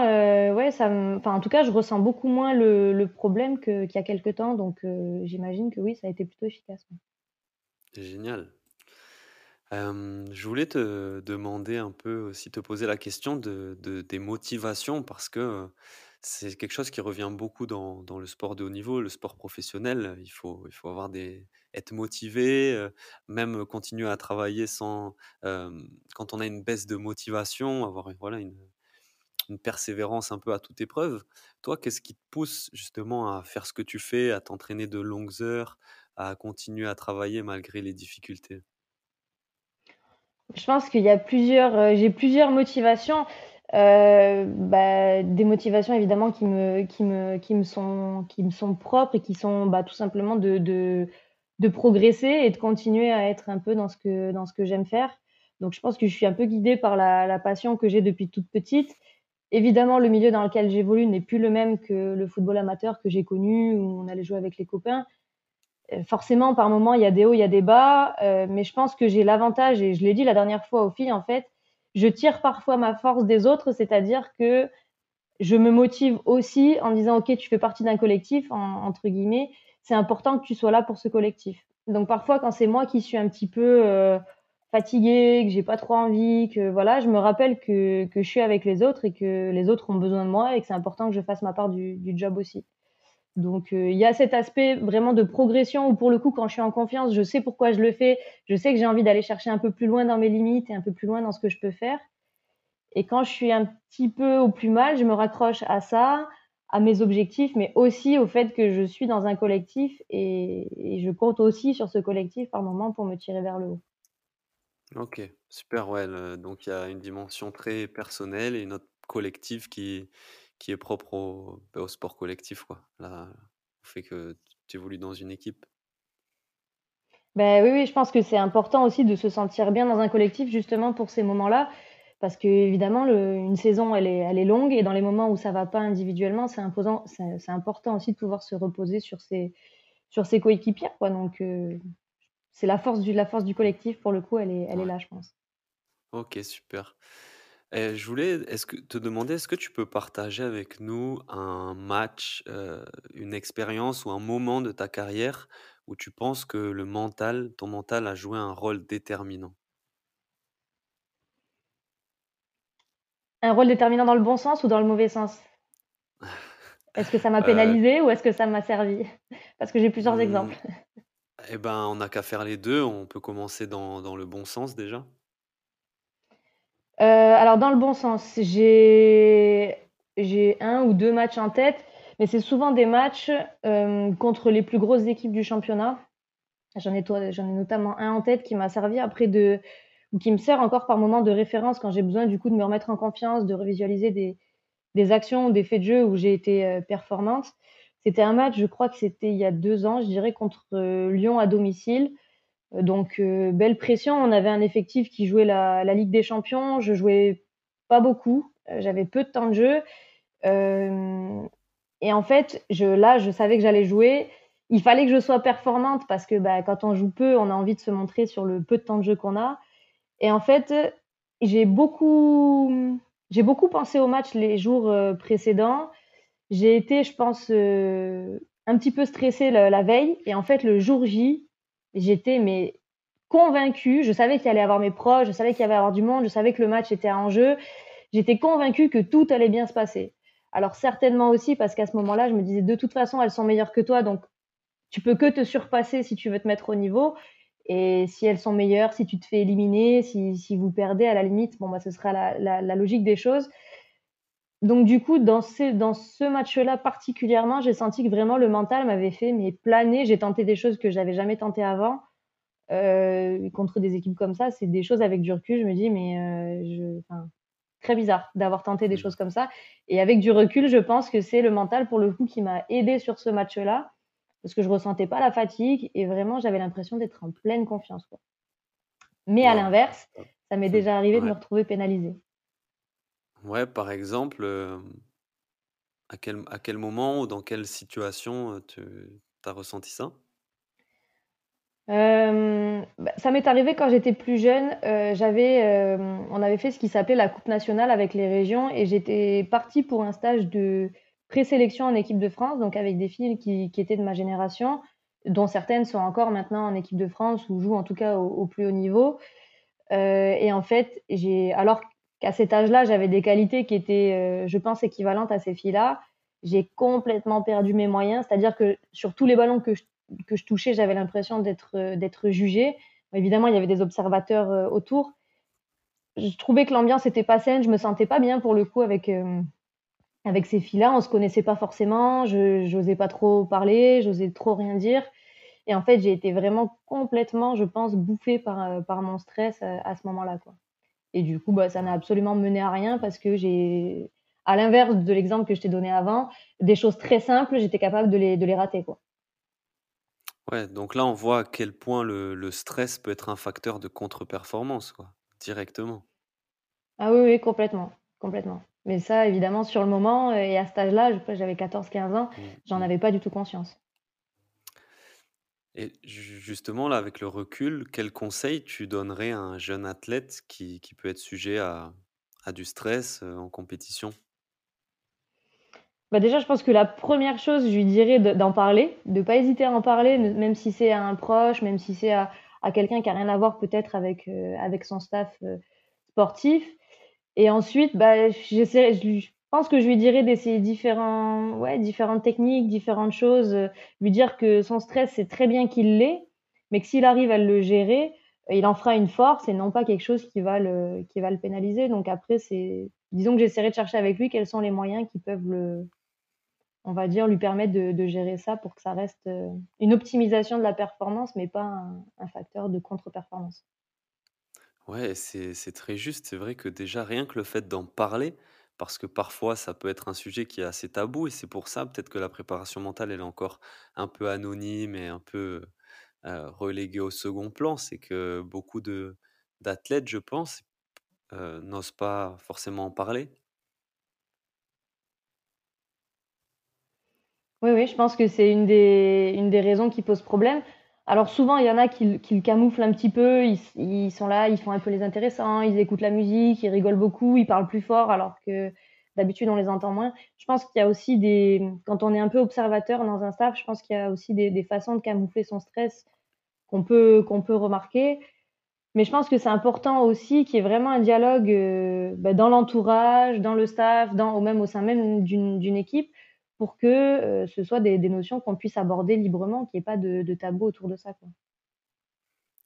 ouais, ça me enfin, en tout cas, je ressens beaucoup moins le le problème que qu'il y a quelque temps donc j'imagine que oui, ça a été plutôt efficace, ouais. Génial. Je voulais te demander un peu aussi, te poser la question de de des motivations parce que, c'est quelque chose qui revient beaucoup dans dans le sport de haut niveau, le sport professionnel. Il faut il faut avoir des être motivé, heu, même continuer à travailler sans, hem, quand on a une baisse de motivation, avoir voilà, une une persévérance un peu à toute épreuve. Toi, qu'est-ce qui te pousse justement à faire ce que tu fais, à t'entraîner de longues heures, à continuer à travailler malgré les difficultés? Je pense qu'il y a plusieurs, heu, j'ai plusieurs motivations, heu, bah, des motivations évidemment qui me qui me qui me sont qui me sont propres et qui sont, bah, tout simplement de de progresser et de continuer à être un peu dans ce que dans ce que j'aime faire. Donc je pense que je suis un peu guidée par la passion que j'ai depuis toute petite. Évidemment, le milieu dans lequel j'évolue n'est plus le même que le football amateur que j'ai connu, où on allait jouer avec les copains. Euh, forcément, par moment, il y a des hauts, il y a des bas, euh, mais je pense que j'ai l'avantage, et je l'ai dit la dernière fois aux filles, en fait, je tire parfois ma force des autres, c'est-à-dire que je me motive aussi en disant, OK, tu fais partie d'un collectif, en, entre guillemets, c'est important que tu sois là pour ce collectif. Donc parfois, quand c'est moi qui suis un petit peu euh, fatiguée, que j'ai pas trop envie, que voilà, je me rappelle que, que je suis avec les autres et que les autres ont besoin de moi et que c'est important que je fasse ma part du, du job aussi. Donc euh, il y a cet aspect vraiment de progression où pour le coup quand je suis en confiance, je sais pourquoi je le fais, je sais que j'ai envie d'aller chercher un peu plus loin dans mes limites et un peu plus loin dans ce que je peux faire. Et quand je suis un petit peu au plus mal, je me raccroche à ça, à mes objectifs, mais aussi au fait que je suis dans un collectif et, je compte aussi sur ce collectif par moment pour me tirer vers le haut. OK, super, ouais, donc il y a une dimension très personnelle et une autre collective qui qui est propre au, bah, au sport collectif, quoi. Là, au fait que tu évolues dans une équipe. Ben oui, oui, je pense que c'est important aussi de se sentir bien dans un collectif justement pour ces moments-là, parce que évidemment le, une saison elle est, elle est longue et dans les moments où ça va pas individuellement, c'est imposant, c'est important aussi de pouvoir se reposer sur ses sur ses coéquipiers, quoi. Donc euh, c'est la force du la force du collectif pour le coup, elle est elle est là, je pense. OK, super. Et je voulais est-ce que te demander, est-ce que tu peux partager avec nous un match, heu, une expérience ou un moment de ta carrière où tu penses que le mental, ton mental a joué un rôle déterminant? Un rôle déterminant dans le bon sens ou dans le mauvais sens? Est-ce que ça m'a Heu, pénalisé ou est-ce que ça m'a servi? Parce que j'ai plusieurs mmh, exemples. et ben, on n'a qu'à faire les 2. on peut commencer dans dans le bon sens déjà. Heu, alors dans le bon sens, j'ai 1 ou 2 matchs en tête, mais c'est souvent des matchs, hem, contre les plus grosses équipes du championnat. J'en ai ai notamment un en tête qui m'a servi après de ou qui me sert encore par moment de référence quand j'ai besoin du coup de me remettre en confiance, de revisualiser des des actions, des faits de jeu où j'ai été, heu, performante. C'était un match, je crois que c'était il y a 2 ans, je dirais contre, Lyon à domicile. Heu, donc heu, belle pression. On avait un effectif qui jouait la Ligue des champions. Je jouais pas beaucoup, heu, j'avais peu de temps de jeu. Et en fait, là, je savais que j'allais jouer. Il fallait que je sois performante parce que, bah, quand on joue peu, on a envie de se montrer sur le peu de temps de jeu qu'on a et en fait, j'ai beaucoup, j'ai beaucoup pensé au match les jours, précédents. J'ai été, je pense, un petit peu stressée la veille et en fait, le jour J, j'étais mais convaincue. Je savais qu'il allait y avoir mes proches, je savais qu'il y avait avoir du monde, je savais que le match était en jeu. J'étais convaincue que tout allait bien se passer. Alors certainement aussi parce qu'à ce moment-là, je me disais: «De toute façon, elles sont meilleures que toi, donc tu peux que te surpasser si tu veux te mettre au niveau et si elles sont meilleures, si tu te fais éliminer, si si vous perdez, à la limite, bon, bah, ce sera la la logique des choses». Donc du coup, dans ces dans ce match-là particulièrement, j'ai senti que vraiment le mental m'avait fait, mais planer. J'ai tenté des choses que j'avais jamais tentées avant Heu, contre des équipes comme ça, c'est des choses avec du recul, je me dis: «Mais, heu, je» enfin, très bizarre d'avoir tenté des Mmh. choses comme ça et avec du recul, je pense que c'est le mental pour le coup qui m'a aidée sur ce match-là, parce que je ressentais pas la fatigue et vraiment j'avais l'impression d'être en pleine confiance, quoi. Mais à l'inverse, ça m'est déjà arrivé de me retrouver pénalisée. Ouais, par exemple, hem, à quel à quel moment ou dans quelle situation, heu, tu as ressenti ça? Hem, bah, ça m'est arrivé quand j'étais plus jeune, j'avais, on avait fait ce qui s'appelait la coupe nationale avec les régions et j'étais partie pour un stage de présélection en équipe de France, donc avec des filles qui étaient de ma génération, dont certaines sont encore maintenant en équipe de France ou jouent en tout cas au plus haut niveau. Et en fait, j'ai alors qu'à cet âge-là, j'avais des qualités qui étaient, heu, je pense équivalentes à ces filles-là, j'ai complètement perdu mes moyens. C'est-à-dire que sur tous les ballons que je que je touchais, j'avais l'impression d'être, d'être jugée. Évidemment, il y avait des observateurs, heu, autour. Je trouvais que l'ambiance était pas saine, je me sentais pas bien pour le coup avec, avec ces filles-là. On se connaissait pas forcément, je j'osais pas trop parler, j'osais trop rien dire et en fait, j'ai été vraiment complètement, je pense, bouffée par, par mon stress, heu, à ce moment-là, quoi. Et du coup, bah, ça n'a absolument mené à rien parce que j'ai à l'inverse de l'exemple que je t'ai donné avant, des choses très simples, j'étais capable de les de les rater, quoi. Ouais, donc là, on voit à quel point le le stress peut être un facteur de contre-performance, quoi, directement. Ah oui, oui, complètement, complètement. Mais ça, évidemment, sur le moment, et à cet âge-là, j'avais 14-15 ans, Mmh j'en mh. avais pas du tout conscience. Et ju justement, là, avec le recul, quel conseil tu donnerais à un jeune athlète qui qui peut être sujet à à du stress, heu, en compétition? Bah, déjà, je pense que la première chose, je lui dirais de d'en parler, de pas hésiter à en parler, ne même si c'est à un proche, même si c'est à à quelqu'un qui a rien à voir peut-être avec, heu, avec son staff, heu, sportif Et ensuite, bah, je lui pense que je lui dirais d'essayer différents ouais, différentes techniques, différentes choses, heu, lui dire que son stress, c'est très bien qu'il l'ait, mais que s'il arrive à le gérer, heu, il en fera une force et non pas quelque chose qui va le qui va le pénaliser. Donc après, c'est disons que j'essaierai de chercher avec lui quels sont les moyens qui peuvent le on va dire, lui permettre de gérer ça pour que ça reste, heu, une optimisation de la performance, mais pas un facteur de contre-performance. Ouais, c'est très juste. C'est vrai que déjà, rien que le fait d'en parler, parce que parfois ça peut être un sujet qui est assez tabou et c'est pour ça peut-être que la préparation mentale, elle est encore un peu anonyme et un peu, heu, reléguée au second plan. C'est que beaucoup de d'athlètes, je pense, heu, n'osent pas forcément en parler. Oui, oui, je pense que c'est une des une des raisons qui pose problème. Alors souvent, il y en a qui le camouflent un petit peu, ils sont là, ils font un peu les intéressants, ils écoutent la musique, ils rigolent beaucoup, ils parlent plus fort alors que d'habitude on les entend moins. Je pense qu'il y a aussi des, quand on est un peu observateur dans un staff, je pense qu'il y a aussi des, façons de camoufler son stress qu'on peut, peut remarquer. Mais je pense que c'est important aussi qu'il y ait vraiment un dialogue euh, bah, dans l'entourage, dans le staff, dans, même au sein même d'une équipe, pour que euh, ce soit des, des notions qu'on puisse aborder librement, qu'il n'y ait pas de, de, tabou autour de ça. Quoi.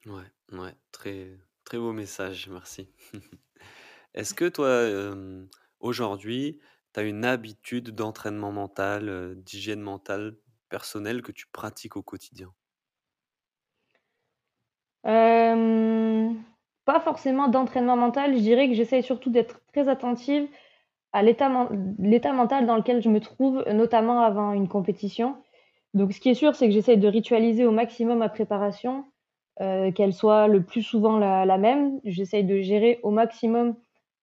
Ouais, ouais, très, très beau message, merci. Est-ce que toi, euh, aujourd'hui, tu as une habitude d'entraînement mental, d'hygiène mentale personnelle que tu pratiques au quotidien? Euh, pas forcément d'entraînement mental. Je dirais que j'essaye surtout d'être très attentive à l'état mental dans lequel je me trouve, notamment avant une compétition. Donc, ce qui est sûr, c'est que j'essaye de ritualiser au maximum ma préparation, euh, qu'elle soit le plus souvent la, même. J'essaye de gérer au maximum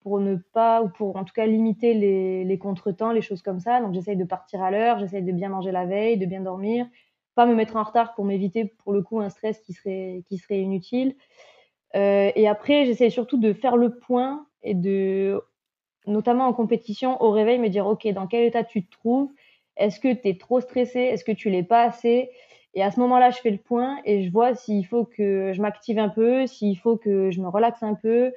pour ne pas, ou pour en tout cas limiter les, contretemps, les choses comme ça. Donc, j'essaye de partir à l'heure, j'essaye de bien manger la veille, de bien dormir, pas me mettre en retard pour m'éviter pour le coup un stress qui serait, qui serait inutile. Euh, et après, j'essaie surtout de faire le point et de, notamment en compétition, au réveil, me dire, OK, dans quel état tu te trouves? Est-ce que tu es trop stressé? Est-ce que tu l'es pas assez? Et à ce moment-là, je fais le point et je vois s'il faut que je m'active un peu, s'il faut que je me relaxe un peu.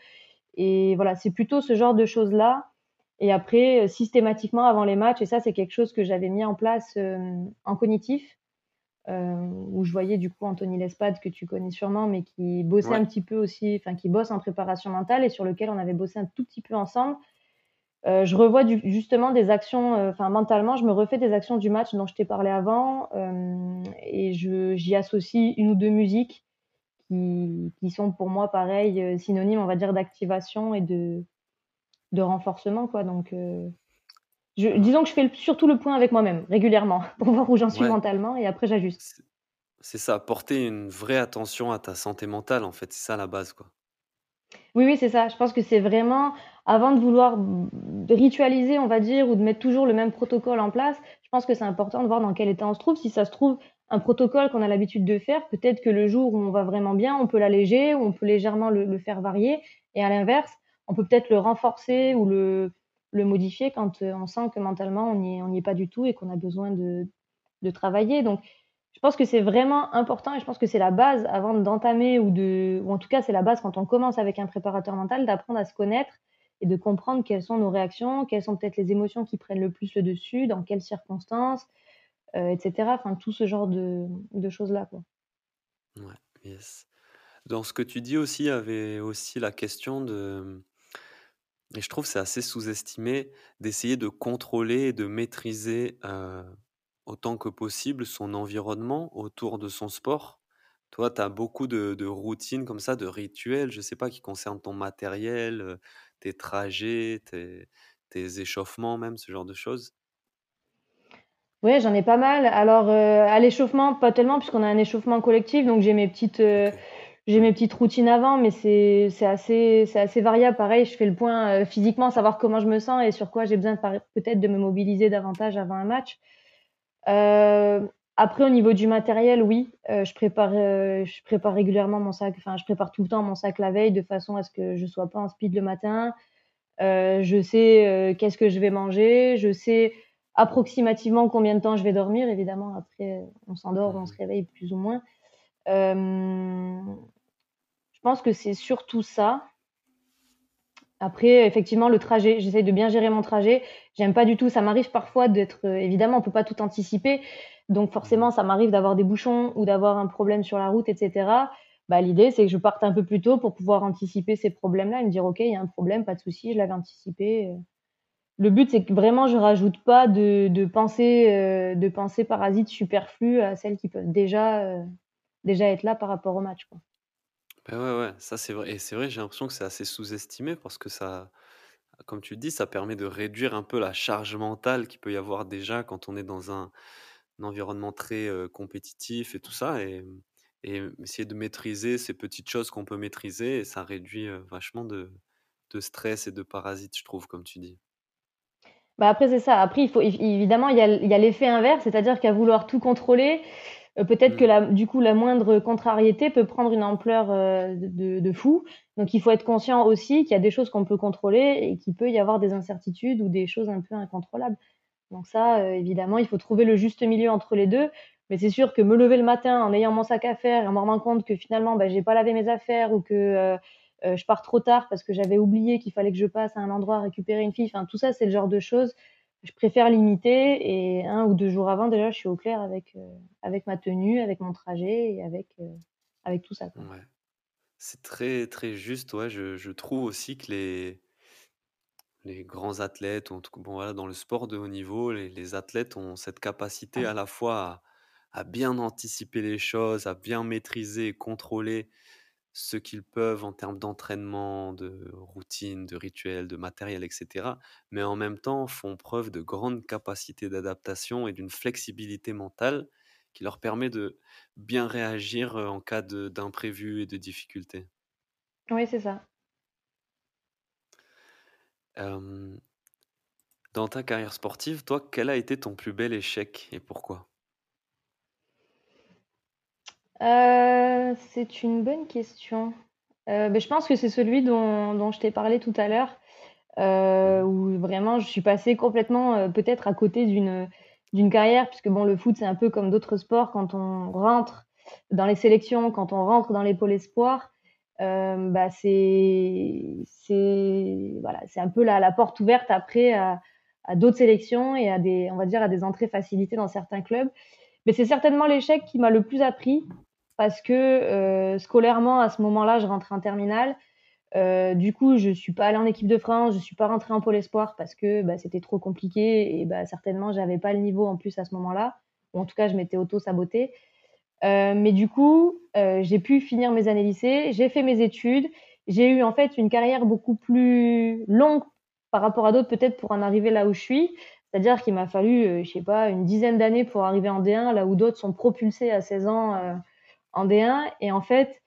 Et voilà, c'est plutôt ce genre de choses-là. Et après, systématiquement, avant les matchs, et ça, c'est quelque chose que j'avais mis en place euh, en cognitif, euh, où je voyais du coup Anthony Lespade que tu connais sûrement, mais qui bossait un petit peu aussi, enfin qui bosse en préparation mentale et sur lequel on avait bossé un tout petit peu ensemble. Euh, je revois du, justement des actions, euh, enfin mentalement, je me refais des actions du match dont je t'ai parlé avant et j'y associe une ou deux musiques qui, qui, sont pour moi pareil synonymes, on va dire, d'activation et de, de renforcement quoi. Donc disons que je fais surtout le point avec moi-même régulièrement pour voir où j'en suis mentalement et après j'ajuste. C'est ça, porter une vraie attention à ta santé mentale, en fait, c'est ça la base, quoi. Oui, oui, c'est ça. Je pense que c'est vraiment, avant de vouloir ritualiser, on va dire, ou de mettre toujours le même protocole en place, je pense que c'est important de voir dans quel état on se trouve. Si ça se trouve, un protocole qu'on a l'habitude de faire, peut-être que le jour où on va vraiment bien, on peut l'alléger ou on peut légèrement le, faire varier. Et à l'inverse, on peut peut-être le renforcer ou le, le modifier quand euh, on sent que mentalement on n'y on est pas du tout et qu'on a besoin de, de travailler. Donc, je pense que c'est vraiment important et je pense que c'est la base avant d'entamer ou de, ou en tout cas c'est la base quand on commence avec un préparateur mental d'apprendre à se connaître et de comprendre quelles sont nos réactions, quelles sont peut-être les émotions qui prennent le plus le dessus, dans quelles circonstances, euh, etc. Enfin, tout ce genre de, de choses-là. Quoi. Ouais, yes. Dans ce que tu dis aussi, il y avait aussi la question de et je trouve c'est assez sous-estimé d'essayer de contrôler et de maîtriser, heu, autant que possible son environnement autour de son sport. Toi, tu as beaucoup de de routines comme ça, de rituels, je sais pas, qui concernent ton matériel, heu, tes trajets, tes tes échauffements même, ce genre de choses? Ouais, j'en ai pas mal. Alors, heu, à l'échauffement, pas tellement puisqu'on a un échauffement collectif, donc j'ai mes petites, OK. j'ai mes petites routines avant, mais c'est c'est assez c'est assez variable. Pareil, je fais le point, physiquement, savoir comment je me sens et sur quoi j'ai besoin de peut-être de me mobiliser davantage avant un match. Heu, après au niveau du matériel, oui, heu, je prépare, heu, je prépare régulièrement mon sac, enfin je prépare tout le temps mon sac la veille de façon à ce que je sois pas en speed le matin. Je sais, qu'est-ce que je vais manger, je sais approximativement combien de temps je vais dormir. Évidemment, après, on s'endort, on se réveille plus ou moins. Je pense que c'est surtout ça. Après, effectivement, le trajet, j'essaie de bien gérer mon trajet. J'aime pas du tout, ça m'arrive parfois d'être, euh, évidemment, on peut pas tout anticiper, donc forcément, ça m'arrive d'avoir des bouchons ou d'avoir un problème sur la route, etc. Bah, l'idée, c'est que je parte un peu plus tôt pour pouvoir anticiper ces problèmes-là et me dire, OK, il y a un problème, pas de souci, je l'avais anticipé. Le but, c'est que vraiment, je rajoute pas de, de pensées, euh, de parasites superflues à celles qui peuvent déjà, euh, déjà être là par rapport au match, quoi. Bah, ouais, ouais, ça c'est vrai et c'est vrai, j'ai l'impression que c'est assez sous-estimé parce que ça comme tu dis, ça permet de réduire un peu la charge mentale qu'il peut y avoir déjà quand on est dans un environnement très, compétitif et tout ça et essayer de maîtriser ces petites choses qu'on peut maîtriser ça réduit, vachement de stress et de parasites, je trouve, comme tu dis. Bah, après, c'est ça. Après, il faut évi évidemment, il y a l'effet inverse, c'est-à-dire qu'à vouloir tout contrôler, peut-être que mmh. la, du coup la moindre contrariété peut prendre une ampleur de, de, fou. Donc il faut être conscient aussi qu'il y a des choses qu'on peut contrôler et qu'il peut y avoir des incertitudes ou des choses un peu incontrôlables. Donc ça, évidemment, il faut trouver le juste milieu entre les deux. Mais c'est sûr que me lever le matin en ayant mon sac à faire et en me rendant compte que finalement, bah, j'ai pas lavé mes affaires ou que euh, euh, je pars trop tard parce que j'avais oublié qu'il fallait que je passe à un endroit récupérer une fille. Enfin, tout ça, c'est le genre de choses je préfère limiter et un ou deux jours avant, déjà, je suis au clair avec, euh, avec ma tenue, avec mon trajet et avec, avec tout ça. Ouais. C'est très, très juste. Ouais, je, je trouve aussi que les, les grands athlètes, en tout cas, bon, voilà, dans le sport de haut niveau, les, les athlètes ont cette capacité à la fois à, bien anticiper les choses, à bien maîtriser et contrôler ce qu'ils peuvent en termes d'entraînement, de routine, de rituel, de matériel, etc. Mais en même temps font preuve de grande capacité d'adaptation et d'une flexibilité mentale qui leur permet de bien réagir en cas d'imprévu et de difficultés. Oui, c'est ça dans ta carrière sportive, toi, quel a été ton plus bel échec et pourquoi? Euh, c'est une bonne question. Euh, ben, je pense que c'est celui dont je t'ai parlé tout à l'heure, euh, où vraiment je suis passée complètement, peut-être à côté d'une, d'une carrière puisque bon, le foot, c'est un peu comme d'autres sports quand on rentre dans les sélections, quand on rentre dans les pôles espoirs, bah c'est voilà, un peu la, la porte ouverte après à, à d'autres sélections et à des on va dire à des entrées facilitées dans certains clubs. Mais c'est certainement l'échec qui m'a le plus appris parce que euh, scolairement à ce moment-là, je rentrais en terminale. Euh, du coup, je suis pas allée en équipe de France, je suis pas rentrée en pôle espoir parce que bah, c'était trop compliqué et bah, certainement j'avais pas le niveau en plus à ce moment-là. Ou en tout cas, je m'étais auto sabotée. Euh, mais du coup, j'ai pu finir mes années lycée, j'ai fait mes études, j'ai eu en fait une carrière beaucoup plus longue par rapport à d'autres peut-être pour en arriver là où je suis. C'est-à-dire qu'il m'a fallu, je sais pas, une dizaine d'années pour arriver en D1, là où d'autres sont propulsés à 16 ans en D1. Et en fait,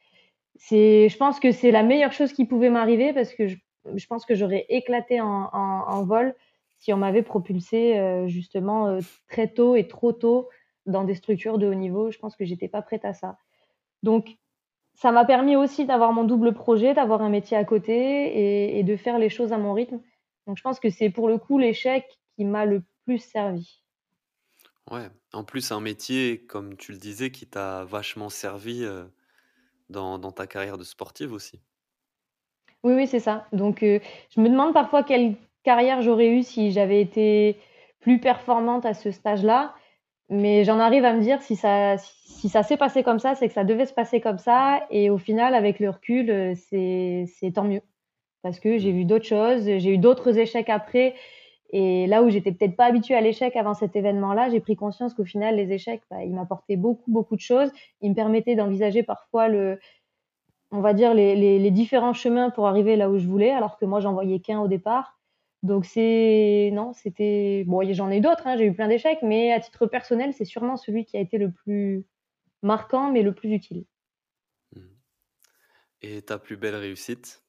je pense que c'est la meilleure chose qui pouvait m'arriver parce que je, je pense que j'aurais éclaté en, en, vol si on m'avait propulsé euh, justement très tôt et trop tôt dans des structures de haut niveau. Je pense que j'étais pas prête à ça. Donc, ça m'a permis aussi d'avoir mon double projet, d'avoir un métier à côté et, de faire les choses à mon rythme. Donc, je pense que c'est pour le coup l'échec qui m'a le plus servi. Ouais, en plus, un métier, comme tu le disais, qui t'a vachement servi euh, dans, dans, ta carrière de sportive aussi. Oui, oui, c'est ça. Donc, euh, je me demande parfois quelle carrière j'aurais eu si j'avais été plus performante à ce stage-là. Mais j'en arrive à me dire si ça, si ça s'est passé comme ça, c'est que ça devait se passer comme ça. Et au final, avec le recul, euh, c'est, c'est tant mieux. Parce que j'ai vu d'autres choses, j'ai eu d'autres échecs après. Et là où j'étais peut-être pas habituée à l'échec avant cet événement-là, j'ai pris conscience qu'au final, les échecs, bah, ils m'apportaient beaucoup, beaucoup de choses. Ils me permettaient d'envisager parfois le, on va dire, les, les, différents chemins pour arriver là où je voulais, alors que moi, j'en voyais qu'un au départ. Donc c'est non, c'était bon, j'en ai d'autres, hein, j'ai eu plein d'échecs, mais à titre personnel, c'est sûrement celui qui a été le plus marquant, mais le plus utile. Et ta plus belle réussite?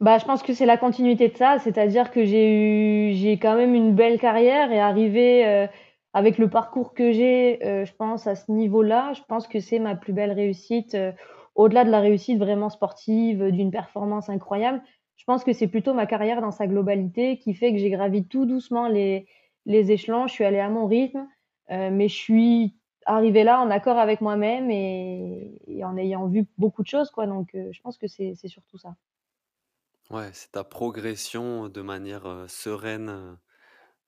Bah, je pense que c'est la continuité de ça, c'est-à-dire que j'ai eu, j'ai quand même une belle carrière et arrivé euh, avec le parcours que j'ai, euh, je pense à ce niveau-là, je pense que c'est ma plus belle réussite. Euh, au-delà de la réussite vraiment sportive, d'une performance incroyable, je pense que c'est plutôt ma carrière dans sa globalité qui fait que j'ai gravi tout doucement les, échelons. Je suis allée à mon rythme, euh, mais je suis arrivée là en accord avec moi-même et, en ayant vu beaucoup de choses. Quoi. Donc, je pense que c'est surtout ça. Ouais, c'est ta progression de manière sereine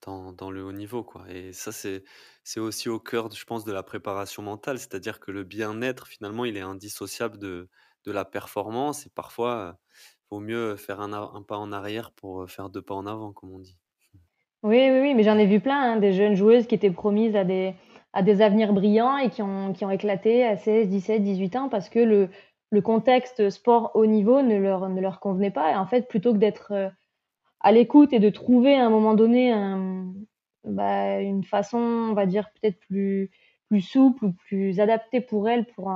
dans, dans, le haut niveau. Quoi. Et ça, c'est aussi au cœur, je pense, de la préparation mentale. C'est-à-dire que le bien-être, finalement, il est indissociable de, de la performance. Et parfois, vaut mieux faire un, un, pas en arrière pour faire deux pas en avant, comme on dit. Oui, oui, oui mais j'en ai vu plein, hein, des jeunes joueuses qui étaient promises à des, à des avenirs brillants et qui ont, qui ont éclaté à 16, 17, 18 ans parce que le, le contexte sport haut niveau ne leur, ne leur convenait pas. Et en fait, plutôt que d'être à l'écoute et de trouver à un moment donné bah, une façon, on va dire, peut-être plus, plus souple ou plus adaptée pour elles pour,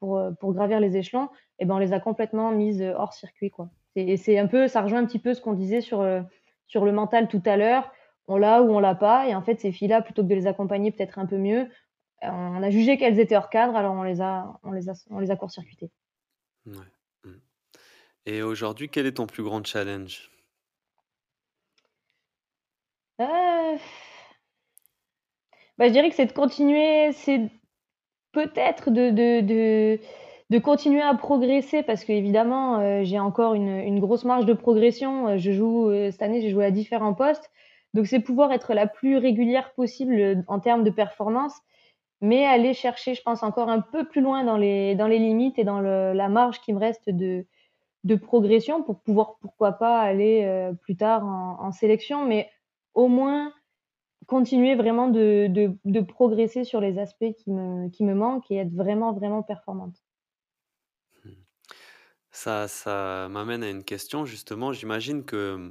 pour, pour gravir les échelons, et ben on les a complètement mises hors circuit quoi. Et c'est un peu, ça rejoint un petit peu ce qu'on disait sur sur le mental tout à l'heure, on l'a ou on l'a pas. Et en fait, ces filles-là, plutôt que de les accompagner peut-être un peu mieux, on a jugé qu'elles étaient hors cadre, alors on les a, on les a, on les a court-circuitées. Mmh. Et aujourd'hui, quel est ton plus grand challenge? Euh... bah, Je dirais que c'est de continuer, c'est peut-être de, de, de, continuer à progresser parce que évidemment euh, j'ai encore une, une, grosse marge de progression. Je joue euh, cette année, j'ai joué à différents postes, donc c'est pouvoir être la plus régulière possible en termes de performance mais aller chercher, je pense, encore un peu plus loin dans les, dans les limites et dans la marge qui me reste de, de progression pour pouvoir, pourquoi pas, aller euh, plus tard en, sélection, mais au moins continuer vraiment de, de, de, progresser sur les aspects qui me, qui me manquent et être vraiment, vraiment performante. Ça, ça m'amène à une question, justement. J'imagine que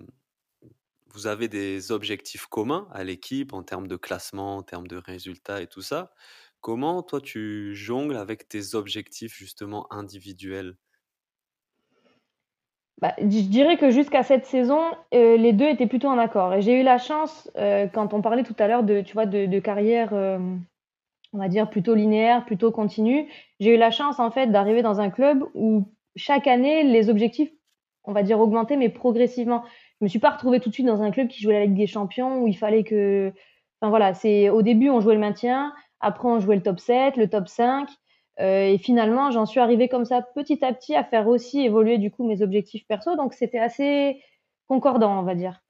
vous avez des objectifs communs à l'équipe en termes de classement, en termes de résultats et tout ça. Comment toi tu jongles avec tes objectifs justement individuels? Bah, je dirais que jusqu'à cette saison, euh, les deux étaient plutôt en accord. Et j'ai eu la chance, euh, quand on parlait tout à l'heure de, tu vois, de, carrière, euh, on va dire plutôt linéaire, plutôt continue, j'ai eu la chance en fait d'arriver dans un club où chaque année les objectifs, on va dire augmentaient, mais progressivement je me suis pas retrouvée tout de suite dans un club qui jouait la Ligue des Champions où il fallait que, enfin voilà, c'est au début on jouait le maintien, après on jouait le top 7, le top 5, euh, et finalement j'en suis arrivée comme ça petit à petit à faire aussi évoluer du coup mes objectifs perso, donc c'était assez concordant on va dire.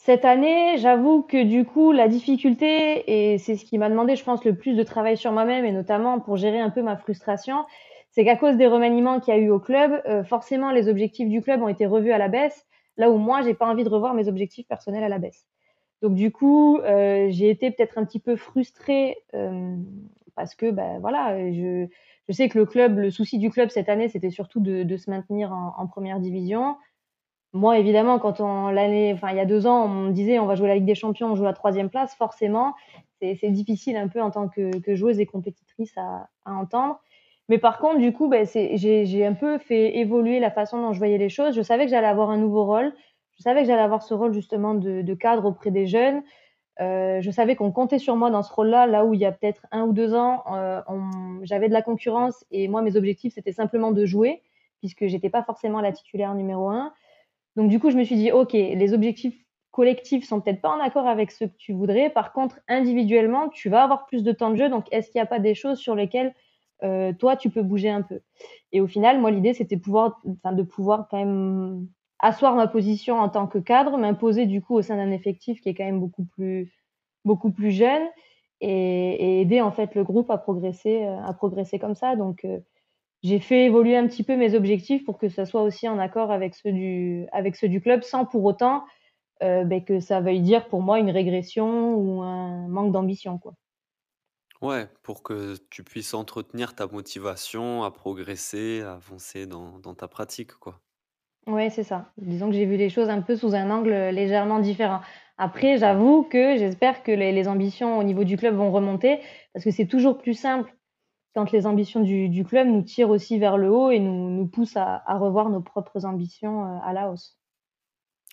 Cette année, j'avoue que du coup la difficulté et c'est ce qui m'a demandé, je pense, le plus de travail sur moi-même et notamment pour gérer un peu ma frustration, c'est qu'à cause des remaniements qu'il y a eu au club, euh, forcément les objectifs du club ont été revus à la baisse là où moi, j'ai pas envie de revoir mes objectifs personnels à la baisse. Donc du coup, euh, j'ai été peut-être un petit peu frustrée euh, parce que ben voilà, je, sais que le club, le souci du club cette année, c'était surtout de, se maintenir en, première division. Moi, évidemment, quand on l'année, enfin il y a deux ans, on me disait on va jouer la Ligue des Champions, on joue la troisième place, forcément, c'est difficile un peu en tant que, joueuse et compétitrice à entendre. Mais par contre, du coup, ben, j'ai un peu fait évoluer la façon dont je voyais les choses. Je savais que j'allais avoir un nouveau rôle. Je savais que j'allais avoir ce rôle justement de, cadre auprès des jeunes. Euh, je savais qu'on comptait sur moi dans ce rôle-là, là où il y a peut-être un ou deux ans, euh, j'avais de la concurrence et moi, mes objectifs, c'était simplement de jouer, puisque j'étais pas forcément la titulaire numéro un. Donc du coup, je me suis dit, ok, les objectifs collectifs sont peut-être pas en accord avec ce que tu voudrais. Par contre, individuellement, tu vas avoir plus de temps de jeu. Donc, est-ce qu'il n'y a pas des choses sur lesquelles euh, toi, tu peux bouger un peu. Et au final, moi, l'idée, c'était pouvoir, de pouvoir quand même asseoir ma position en tant que cadre, m'imposer du coup au sein d'un effectif qui est quand même beaucoup plus, beaucoup plus jeune et, aider en fait le groupe à progresser, euh, à progresser comme ça. Donc, euh, j'ai fait évoluer un petit peu mes objectifs pour que ça soit aussi en accord avec ceux du, avec ceux du club, sans pour autant ben, que ça veuille dire pour moi une régression ou un manque d'ambition, quoi. Ouais, pour que tu puisses entretenir ta motivation à progresser, à avancer dans, dans ta pratique, quoi. Ouais, c'est ça. Disons que j'ai vu les choses un peu sous un angle légèrement différent. Après, j'avoue que j'espère que les, les ambitions au niveau du club vont remonter parce que c'est toujours plus simple quand les ambitions du, du club nous tirent aussi vers le haut et nous, nous poussent à, à revoir nos propres ambitions euh, à la hausse.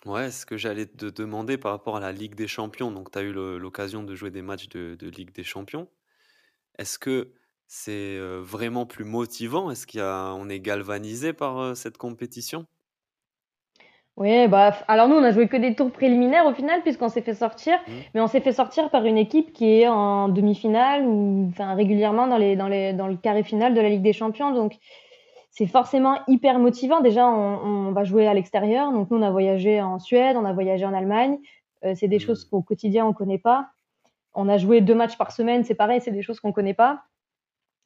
Ouais, ce que j'allais te demander par rapport à la Ligue des Champions. Donc, tu as eu l'occasion de jouer des matchs de, de Ligue des Champions. Est-ce que c'est, vraiment plus motivant? Est-ce qu'il y a on est galvanisé par, cette compétition? Oui, bah, alors nous, on a joué que des tours préliminaires au final puisqu'on s'est fait sortir, Mmh. mais on s'est fait sortir par une équipe qui est en demi-finale ou enfin régulièrement dans les dans les dans le carré final de la Ligue des Champions donc c'est forcément hyper motivant. Déjà, on on va jouer à l'extérieur, donc nous, on a voyagé en Suède, on a voyagé en Allemagne, heu, c'est des choses Mmh. qu'au quotidien on connaît pas. On a joué 2 matchs par semaine, c'est pareil, c'est des choses qu'on connaît pas.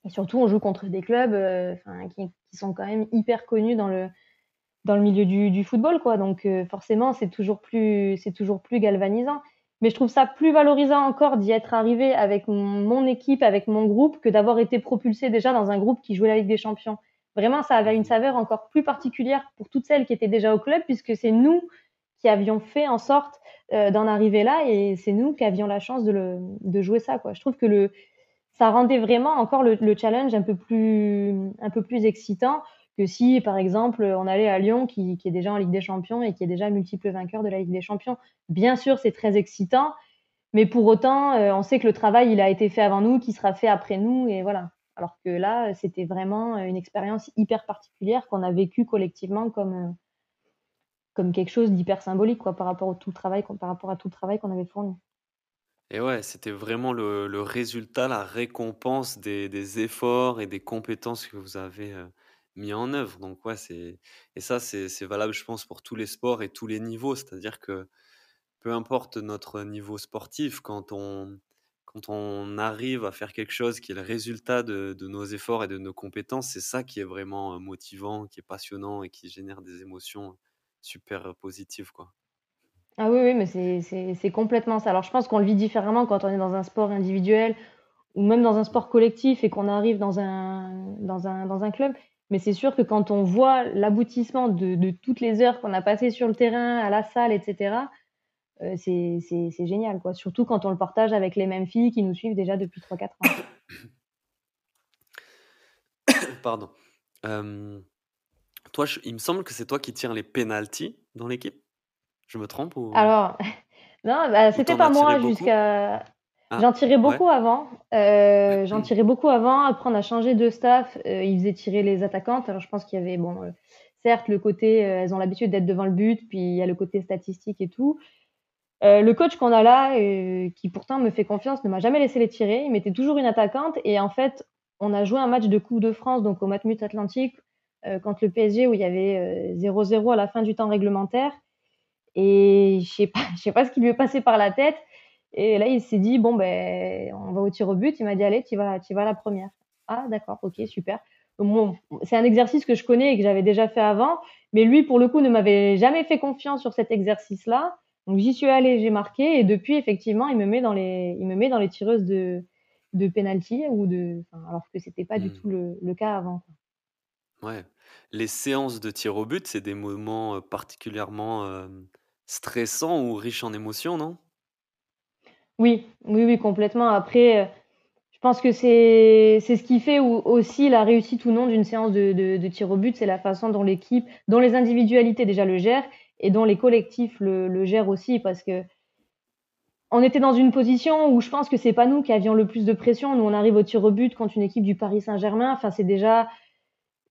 Et surtout, on joue contre des clubs euh, qui, sont quand même hyper connus dans le, dans le milieu du, football, quoi. Donc euh, forcément, c'est toujours plus, c'est toujours plus galvanisant. Mais je trouve ça plus valorisant encore d'y être arrivé avec mon, équipe, avec mon groupe, que d'avoir été propulsé déjà dans un groupe qui jouait la Ligue des Champions. Vraiment, ça avait une saveur encore plus particulière pour toutes celles qui étaient déjà au club, puisque c'est nous qui avions fait en sorte euh, d'en arriver là et c'est nous qui avions la chance de, jouer ça. Quoi. Je trouve que le, ça rendait vraiment encore le, le, challenge un peu plus, un peu plus excitant que si, par exemple, on allait à Lyon, qui, est déjà en Ligue des Champions et qui est déjà multiple vainqueur de la Ligue des Champions. Bien sûr, c'est très excitant, mais pour autant, euh, on sait que le travail, il a été fait avant nous, qui sera fait après nous, et voilà. Alors que là, c'était vraiment une expérience hyper particulière qu'on a vécue collectivement comme, comme quelque chose d'hyper symbolique quoi, par, rapport au tout travail, par rapport à tout le travail qu'on avait fourni. Et ouais, c'était vraiment le, le résultat, la récompense des, efforts et des compétences que vous avez euh, mis en œuvre. Donc ouais, c'est et ça c'est valable, je pense, pour tous les sports et tous les niveaux. C'est-à-dire que peu importe notre niveau sportif, quand on quand on arrive à faire quelque chose qui est le résultat de, de nos efforts et de nos compétences, c'est ça qui est vraiment euh, motivant, qui est passionnant et qui génère des émotions super positives, quoi. Ah oui, oui, mais c'est complètement ça. Alors je pense qu'on le vit différemment quand on est dans un sport individuel ou même dans un sport collectif et qu'on arrive dans un, dans un, dans un club. Mais c'est sûr que quand on voit l'aboutissement de, de, toutes les heures qu'on a passées sur le terrain, à la salle, etc., euh, c'est génial. Quoi. Surtout quand on le partage avec les mêmes filles qui nous suivent déjà depuis 3-4 ans. Pardon. Euh, toi, il me semble que c'est toi qui tires les pénalties dans l'équipe. Je me trompe ou... Alors, non, bah, c'était pas moi jusqu'à. Ah, j'en tirais beaucoup avant. Euh, j'en tirais beaucoup avant. Après, on a changé de staff. Euh, ils faisaient tirer les attaquantes. Alors, je pense qu'il y avait, bon, euh, certes, le côté, elles ont l'habitude d'être devant le but, puis il y a le côté statistique et tout. le coach qu'on a là, qui pourtant me fait confiance, ne m'a jamais laissé les tirer. Il mettait toujours une attaquante. Et en fait, on a joué un match de Coupe de France, donc au Matmut Atlantique, contre le PSG, où il y avait 0-0 à la fin du temps réglementaire. Et je sais pas, je sais pas ce qui lui est passé par la tête. Et là, il s'est dit bon ben, on va au tir au but. Il m'a dit allez, tu vas, tu vas à la première. Ah d'accord, ok, super. Bon, c'est un exercice que je connais et que j'avais déjà fait avant, mais lui, pour le coup, ne m'avait jamais fait confiance sur cet exercice-là. Donc j'y suis allée, j'ai marqué, et depuis, effectivement, il me met dans les, il me met dans les tireuses de, de penalty ou de, alors que c'était pas du hmm. tout le, le, cas avant. Ouais, les séances de tir au but, c'est des moments particulièrement euh, stressant ou riche en émotions, non? Oui, oui, oui, complètement. Après, je pense que c'est ce qui fait aussi la réussite ou non d'une séance de, de, tir au but, c'est la façon dont l'équipe, dont les individualités déjà le gèrent et dont les collectifs le, le gèrent aussi, parce que on était dans une position où je pense que c'est pas nous qui avions le plus de pression. Nous, on arrive au tir au but contre une équipe du Paris Saint-Germain. Enfin, c'est déjà,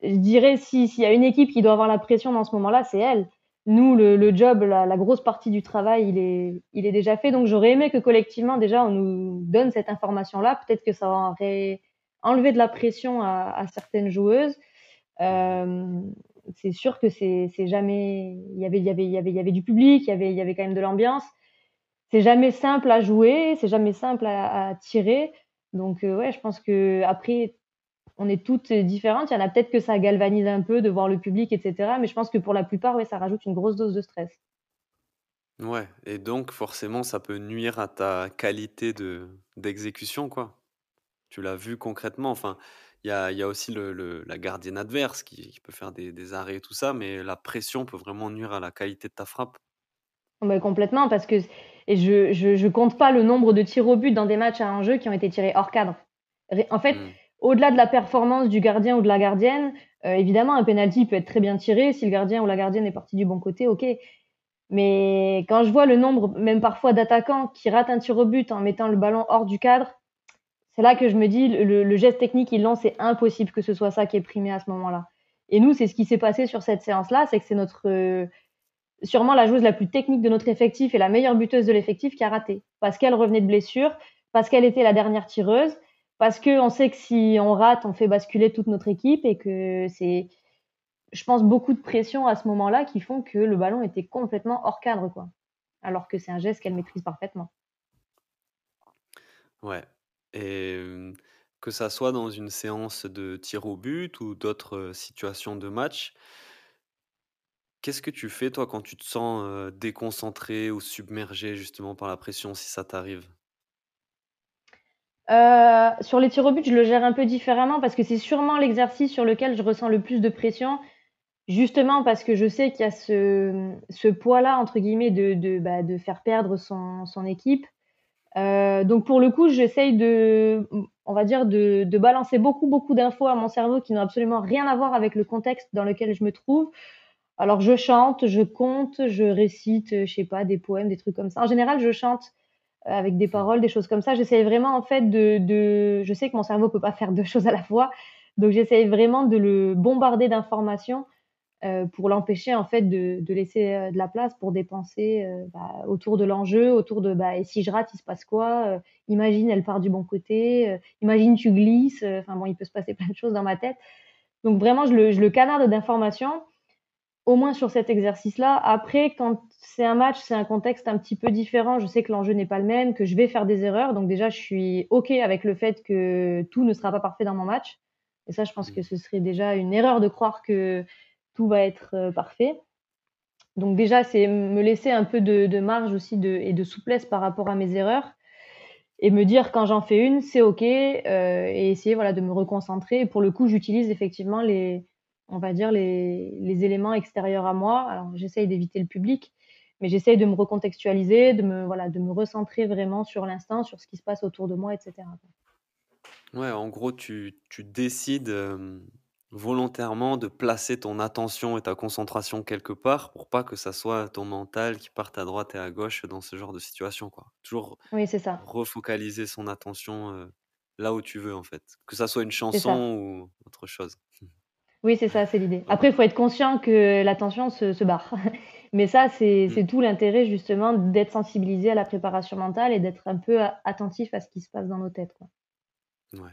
je dirais, s'il y a une équipe qui doit avoir la pression dans ce moment-là, c'est elle nous, le, job, la, grosse partie du travail, il est, il est déjà fait. Donc, j'aurais aimé que collectivement, déjà, on nous donne cette information-là. Peut-être que ça aurait enlevé de la pression à, certaines joueuses. Euh, c'est sûr que c'est jamais. Il y avait, il y avait, y avait, y avait du public, il y avait, il y avait quand même de l'ambiance. C'est jamais simple à jouer, c'est jamais simple à, tirer. Donc, euh, ouais, je pense que après, on est toutes différentes. Il y en a peut-être que ça galvanise un peu de voir le public, etc. Mais je pense que pour la plupart, ouais, ça rajoute une grosse dose de stress. Ouais, et donc forcément, ça peut nuire à ta qualité de d'exécution, quoi. Tu l'as vu concrètement. Enfin, il y a, y a, aussi le, la gardienne adverse qui, peut faire des, arrêts et tout ça, mais la pression peut vraiment nuire à la qualité de ta frappe. Mais complètement, parce que et je, je, compte pas le nombre de tirs au but dans des matchs à un jeu qui ont été tirés hors cadre. En fait, hmm au-delà de la performance du gardien ou de la gardienne, euh, évidemment, un penalty peut être très bien tiré si le gardien ou la gardienne est parti du bon côté, ok. Mais quand je vois le nombre, même parfois, d'attaquants qui ratent un tir au but en mettant le ballon hors du cadre, c'est là que je me dis, le, geste technique, il lance, c'est impossible que ce soit ça qui est primé à ce moment-là. Et nous, c'est ce qui s'est passé sur cette séance-là, c'est que c'est notre, euh, sûrement la joueuse la plus technique de notre effectif et la meilleure buteuse de l'effectif qui a raté. Parce qu'elle revenait de blessure, parce qu'elle était la dernière tireuse, parce qu'on sait que si on rate, on fait basculer toute notre équipe et que c'est, je pense, beaucoup de pression à ce moment-là qui font que le ballon était complètement hors cadre, quoi. Alors que c'est un geste qu'elle maîtrise parfaitement. Ouais. Et que ça soit dans une séance de tir au but ou d'autres situations de match, qu'est-ce que tu fais, toi, quand tu te sens déconcentré ou submergé justement par la pression, si ça t'arrive? Euh, sur les tirs au but, je le gère un peu différemment parce que c'est sûrement l'exercice sur lequel je ressens le plus de pression, justement parce que je sais qu'il y a ce, poids-là, entre guillemets, de, de, bah, faire perdre son, équipe. Euh, donc pour le coup, j'essaye de... on va dire, de, balancer beaucoup, beaucoup d'infos à mon cerveau qui n'ont absolument rien à voir avec le contexte dans lequel je me trouve. Alors, je chante, je compte, je récite, je sais pas, des poèmes, des trucs comme ça. En général, je chante euh, avec des paroles, des choses comme ça. J'essaye vraiment, en fait, de, de, je sais que mon cerveau peut pas faire deux choses à la fois. Donc, j'essaye vraiment de le bombarder d'informations euh, pour l'empêcher en fait de, de laisser euh, de la place pour des pensées euh, bah, autour de l'enjeu, autour de bah, et si je rate, il se passe quoi Imagine, elle part du bon côté. imagine, tu glisses. Enfin bon, il peut se passer plein de choses dans ma tête. Donc vraiment, je le, je le canarde d'informations, au moins sur cet exercice-là. Après, quand c'est un match, c'est un contexte un petit peu différent. Je sais que l'enjeu n'est pas le même, que je vais faire des erreurs. Donc déjà, je suis ok avec le fait que tout ne sera pas parfait dans mon match. Et ça, je pense que ce serait déjà une erreur de croire que tout va être euh, parfait. Donc déjà, c'est me laisser un peu de, marge aussi et de souplesse par rapport à mes erreurs et me dire quand j'en fais une, c'est ok euh, et essayer voilà de me reconcentrer. pour le coup, j'utilise effectivement les, on va dire les, les éléments extérieurs à moi. Alors j'essaye d'éviter le public, mais j'essaye de me recontextualiser, de me voilà, de me recentrer vraiment sur l'instant, sur ce qui se passe autour de moi, etc. Ouais, en gros, tu, tu décides volontairement de placer ton attention et ta concentration quelque part pour pas que ça soit ton mental qui parte à droite et à gauche dans ce genre de situation, quoi. Toujours Oui, c'est ça. refocaliser son attention euh, là où tu veux, en fait. Que ça soit une chanson ou autre chose. Oui, c'est ça, c'est l'idée. Après, il faut être conscient que l'attention se, se barre. Mais ça, c'est mmh. tout l'intérêt, justement, d'être sensibilisé à la préparation mentale et d'être un peu attentif à ce qui se passe dans nos têtes, quoi. Ouais.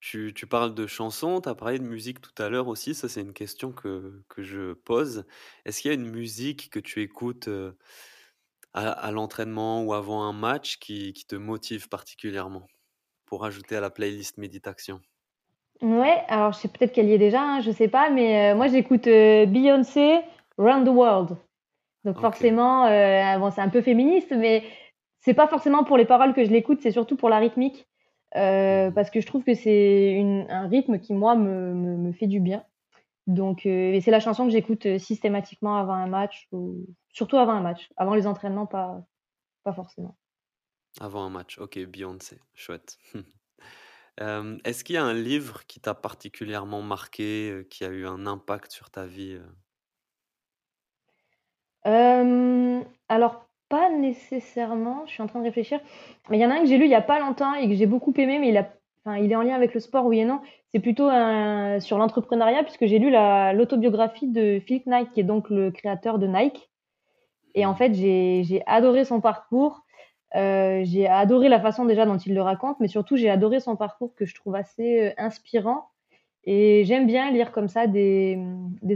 Tu, parles de chansons, tu as parlé de musique tout à l'heure aussi, ça c'est une question que, que je pose. Est-ce qu'il y a une musique que tu écoutes euh, à, l'entraînement ou avant un match qui, qui te motive particulièrement? Pour ajouter à la playlist méditation? Ouais, alors je sais peut-être qu'elle y est déjà, hein, je sais pas, mais euh, moi j'écoute euh, Beyoncé, Round the World. Donc forcément, bon, c'est un peu féministe, mais c'est pas forcément pour les paroles que je l'écoute, c'est surtout pour la rythmique. Euh, parce que je trouve que c'est un rythme qui, moi, me, me, fait du bien. Donc, euh, c'est la chanson que j'écoute euh, systématiquement avant un match, ou surtout avant un match. Avant les entraînements, pas, pas forcément. Avant un match, ok, Beyoncé, chouette. Est-ce qu'il y a un livre qui t'a particulièrement marqué, qui a eu un impact sur ta vie Alors, pas nécessairement, je suis en train de réfléchir. Mais il y en a un que j'ai lu il y a pas longtemps et que j'ai beaucoup aimé, mais il, a, enfin, il est en lien avec le sport, oui et non. C'est plutôt un, sur l'entrepreneuriat, puisque j'ai lu l'autobiographie de Philip Knight, qui est donc le créateur de Nike. Et en fait, j'ai adoré son parcours. Euh, j'ai adoré la façon déjà dont il le raconte, mais surtout j'ai adoré son parcours que je trouve assez euh, inspirant. Et j'aime bien lire comme ça des,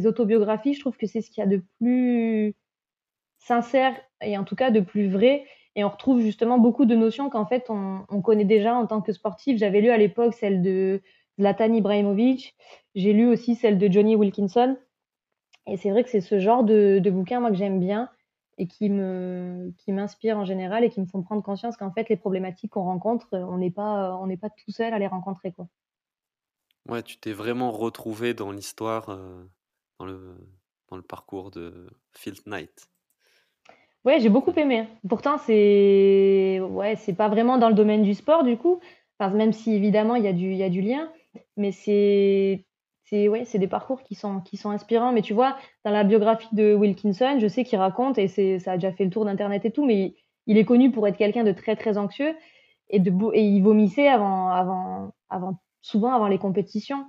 autobiographies. Je trouve que c'est ce qu'il y a de plus sincère et en tout cas de plus vrai. Et on retrouve justement beaucoup de notions qu'en fait on, connaît déjà en tant que sportif. J'avais lu à l'époque celle de Zlatan Ibrahimovic, j'ai lu aussi celle de Johnny Wilkinson. Et c'est vrai que c'est ce genre de, de bouquins moi que j'aime bien et qui me qui m'inspirent en général et qui me font prendre conscience qu'en fait les problématiques qu'on rencontre, on n'est pas on n'est pas tout seul à les rencontrer quoi. Ouais, tu t'es vraiment retrouvé dans l'histoire, euh, dans le dans le parcours de Phil Knight. Ouais, j'ai beaucoup aimé. Pourtant, c'est ouais, c'est pas vraiment dans le domaine du sport du coup. Enfin, même si évidemment il y a du il y a du lien, mais c'est c'est ouais, c'est des parcours qui sont qui sont inspirants. Mais tu vois, dans la biographie de Wilkinson, je sais qu'il raconte et c'est ça a déjà fait le tour d'internet et tout, mais il, est connu pour être quelqu'un de très très anxieux et de et il vomissait avant avant avant souvent avant les compétitions.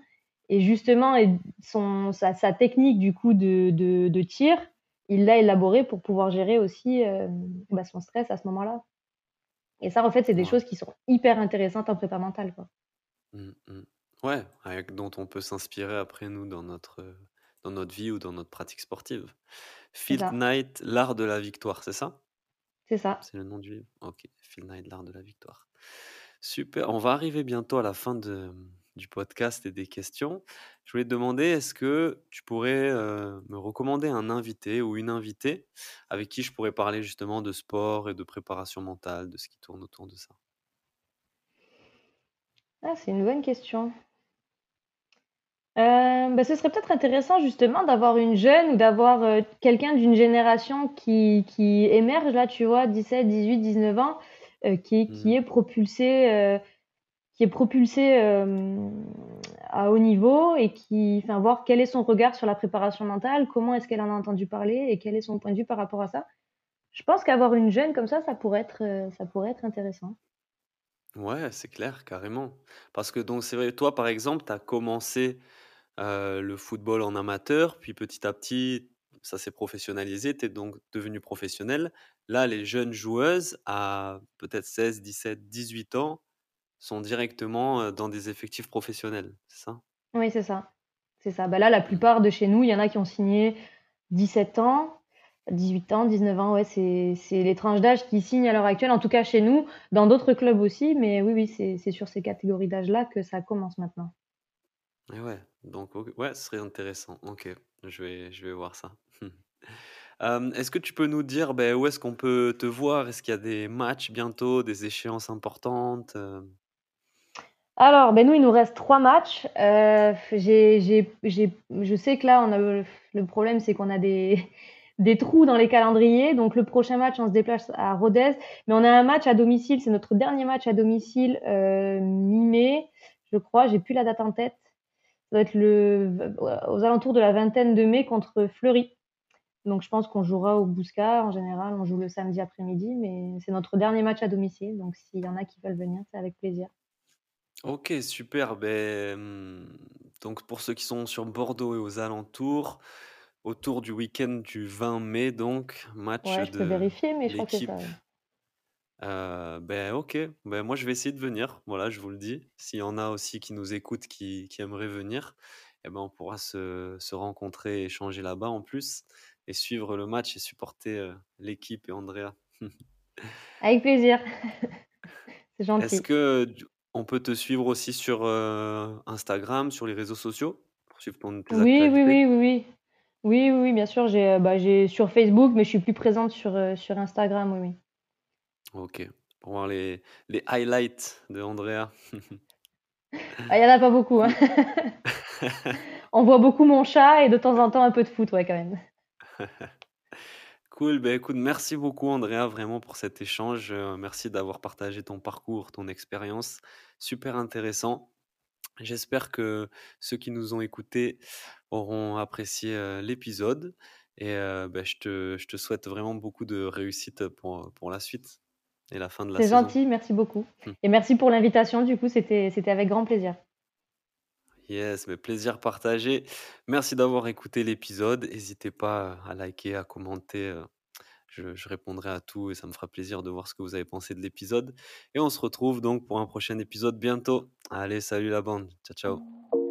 Et justement, et son sa, sa technique du coup de de, de tir il l'a élaboré pour pouvoir gérer aussi euh, bah, son stress à ce moment-là. Et ça, en fait, c'est des choses qui sont hyper intéressantes en prépa mentale. Quoi. Mmh, mmh. Ouais, avec, dont on peut s'inspirer après, nous, dans notre, dans notre vie ou dans notre pratique sportive. Field Night, l'art de la victoire, c'est ça? C'est ça. C'est le nom du livre? Ok, Field Night, l'art de la victoire. Super, on va arriver bientôt à la fin de, du podcast et des questions. Je voulais te demander, est-ce que tu pourrais me recommander un invité ou une invitée avec qui je pourrais parler justement de sport et de préparation mentale, de ce qui tourne autour de ça? Ah, C'est une bonne question. Bah, ce serait peut-être intéressant justement d'avoir une jeune ou d'avoir quelqu'un d'une génération qui, qui, émerge là, tu vois, 17, 18, 19 ans, qui, qui, mmh. est propulsé qui est propulsée à haut niveau et qui, enfin, voir quel est son regard sur la préparation mentale, comment est-ce qu'elle en a entendu parler et quel est son point de vue par rapport à ça. Je pense qu'avoir une jeune comme ça, ça pourrait être, ça pourrait être intéressant. Ouais, c'est clair, carrément. Parce que donc c'est vrai, toi par exemple, tu as commencé le football en amateur, puis petit à petit, ça s'est professionnalisé, tu es donc devenu professionnel. Là, les jeunes joueuses à peut-être 16, 17, 18 ans sont directement dans des effectifs professionnels, c'est ça? Oui, c'est ça. C'est ça. Bah là, la plupart de chez nous, il y en a qui ont signé 17 ans, 18 ans, 19 ans. Ouais, c'est les tranches d'âge qui signent à l'heure actuelle, en tout cas chez nous, dans d'autres clubs aussi. Mais oui, oui, c'est sur ces catégories d'âge-là que ça commence maintenant. Et ouais, donc ouais, ce serait intéressant. Ok, je vais, je vais voir ça. est-ce que tu peux nous dire ben, où est-ce qu'on peut te voir? Est-ce qu'il y a des matchs bientôt, des échéances importantes Alors, ben nous, il nous reste trois matchs. Euh, je sais que là, on a, le problème, c'est qu'on a des, des trous dans les calendriers. Donc, le prochain match, on se déplace à Rodez. Mais on a un match à domicile. C'est notre dernier match à domicile euh, mi-mai, je crois. J'ai plus la date en tête. Ça doit être le, aux alentours de la vingtaine de mai contre Fleury. Donc je pense qu'on jouera au Bousca. En général, on joue le samedi après-midi, mais c'est notre dernier match à domicile. Donc s'il y en a qui veulent venir, c'est avec plaisir. Ok, super. Ben, hmm, donc pour ceux qui sont sur Bordeaux et aux alentours, autour du week-end du 20 mai, donc match Ouais, je peux vérifier, mais je crois que c'est l'équipe. Euh, ben ok, ben moi je vais essayer de venir, voilà, je vous le dis. S'il y en a aussi qui nous écoutent, qui, qui aimeraient venir, eh ben on pourra se, se rencontrer et échanger là-bas en plus, et suivre le match et supporter euh, l'équipe et Andrea. Avec plaisir. C'est Est-ce gentil. que on peut te suivre aussi sur euh, Instagram, sur les réseaux sociaux, pour suivre ton, tes Oui, oui, oui, oui, oui. Oui, bien sûr. J'ai, bah, sur Facebook, mais je suis plus présente sur, sur Instagram, oui, oui. Ok, pour voir les, les highlights de Andrea. Ah, il y en a pas beaucoup, hein. On voit beaucoup mon chat et de temps en temps un peu de foot, ouais, quand même. Cool, ben écoute, merci beaucoup Andrea vraiment pour cet échange. Euh, merci d'avoir partagé ton parcours, ton expérience. Super intéressant. J'espère que ceux qui nous ont écoutés auront apprécié euh, l'épisode et euh, ben, je te, je te souhaite vraiment beaucoup de réussite pour, pour la suite et la fin de la C'est gentil, merci beaucoup. Hmm. Et merci pour l'invitation, du coup, c'était, avec grand plaisir. Yes, mais plaisir partagé. Merci d'avoir écouté l'épisode. N'hésitez pas à liker, à commenter. euh, Je, je répondrai à tout et ça me fera plaisir de voir ce que vous avez pensé de l'épisode. Et on se retrouve donc pour un prochain épisode bientôt. Allez, salut la bande. Ciao, ciao.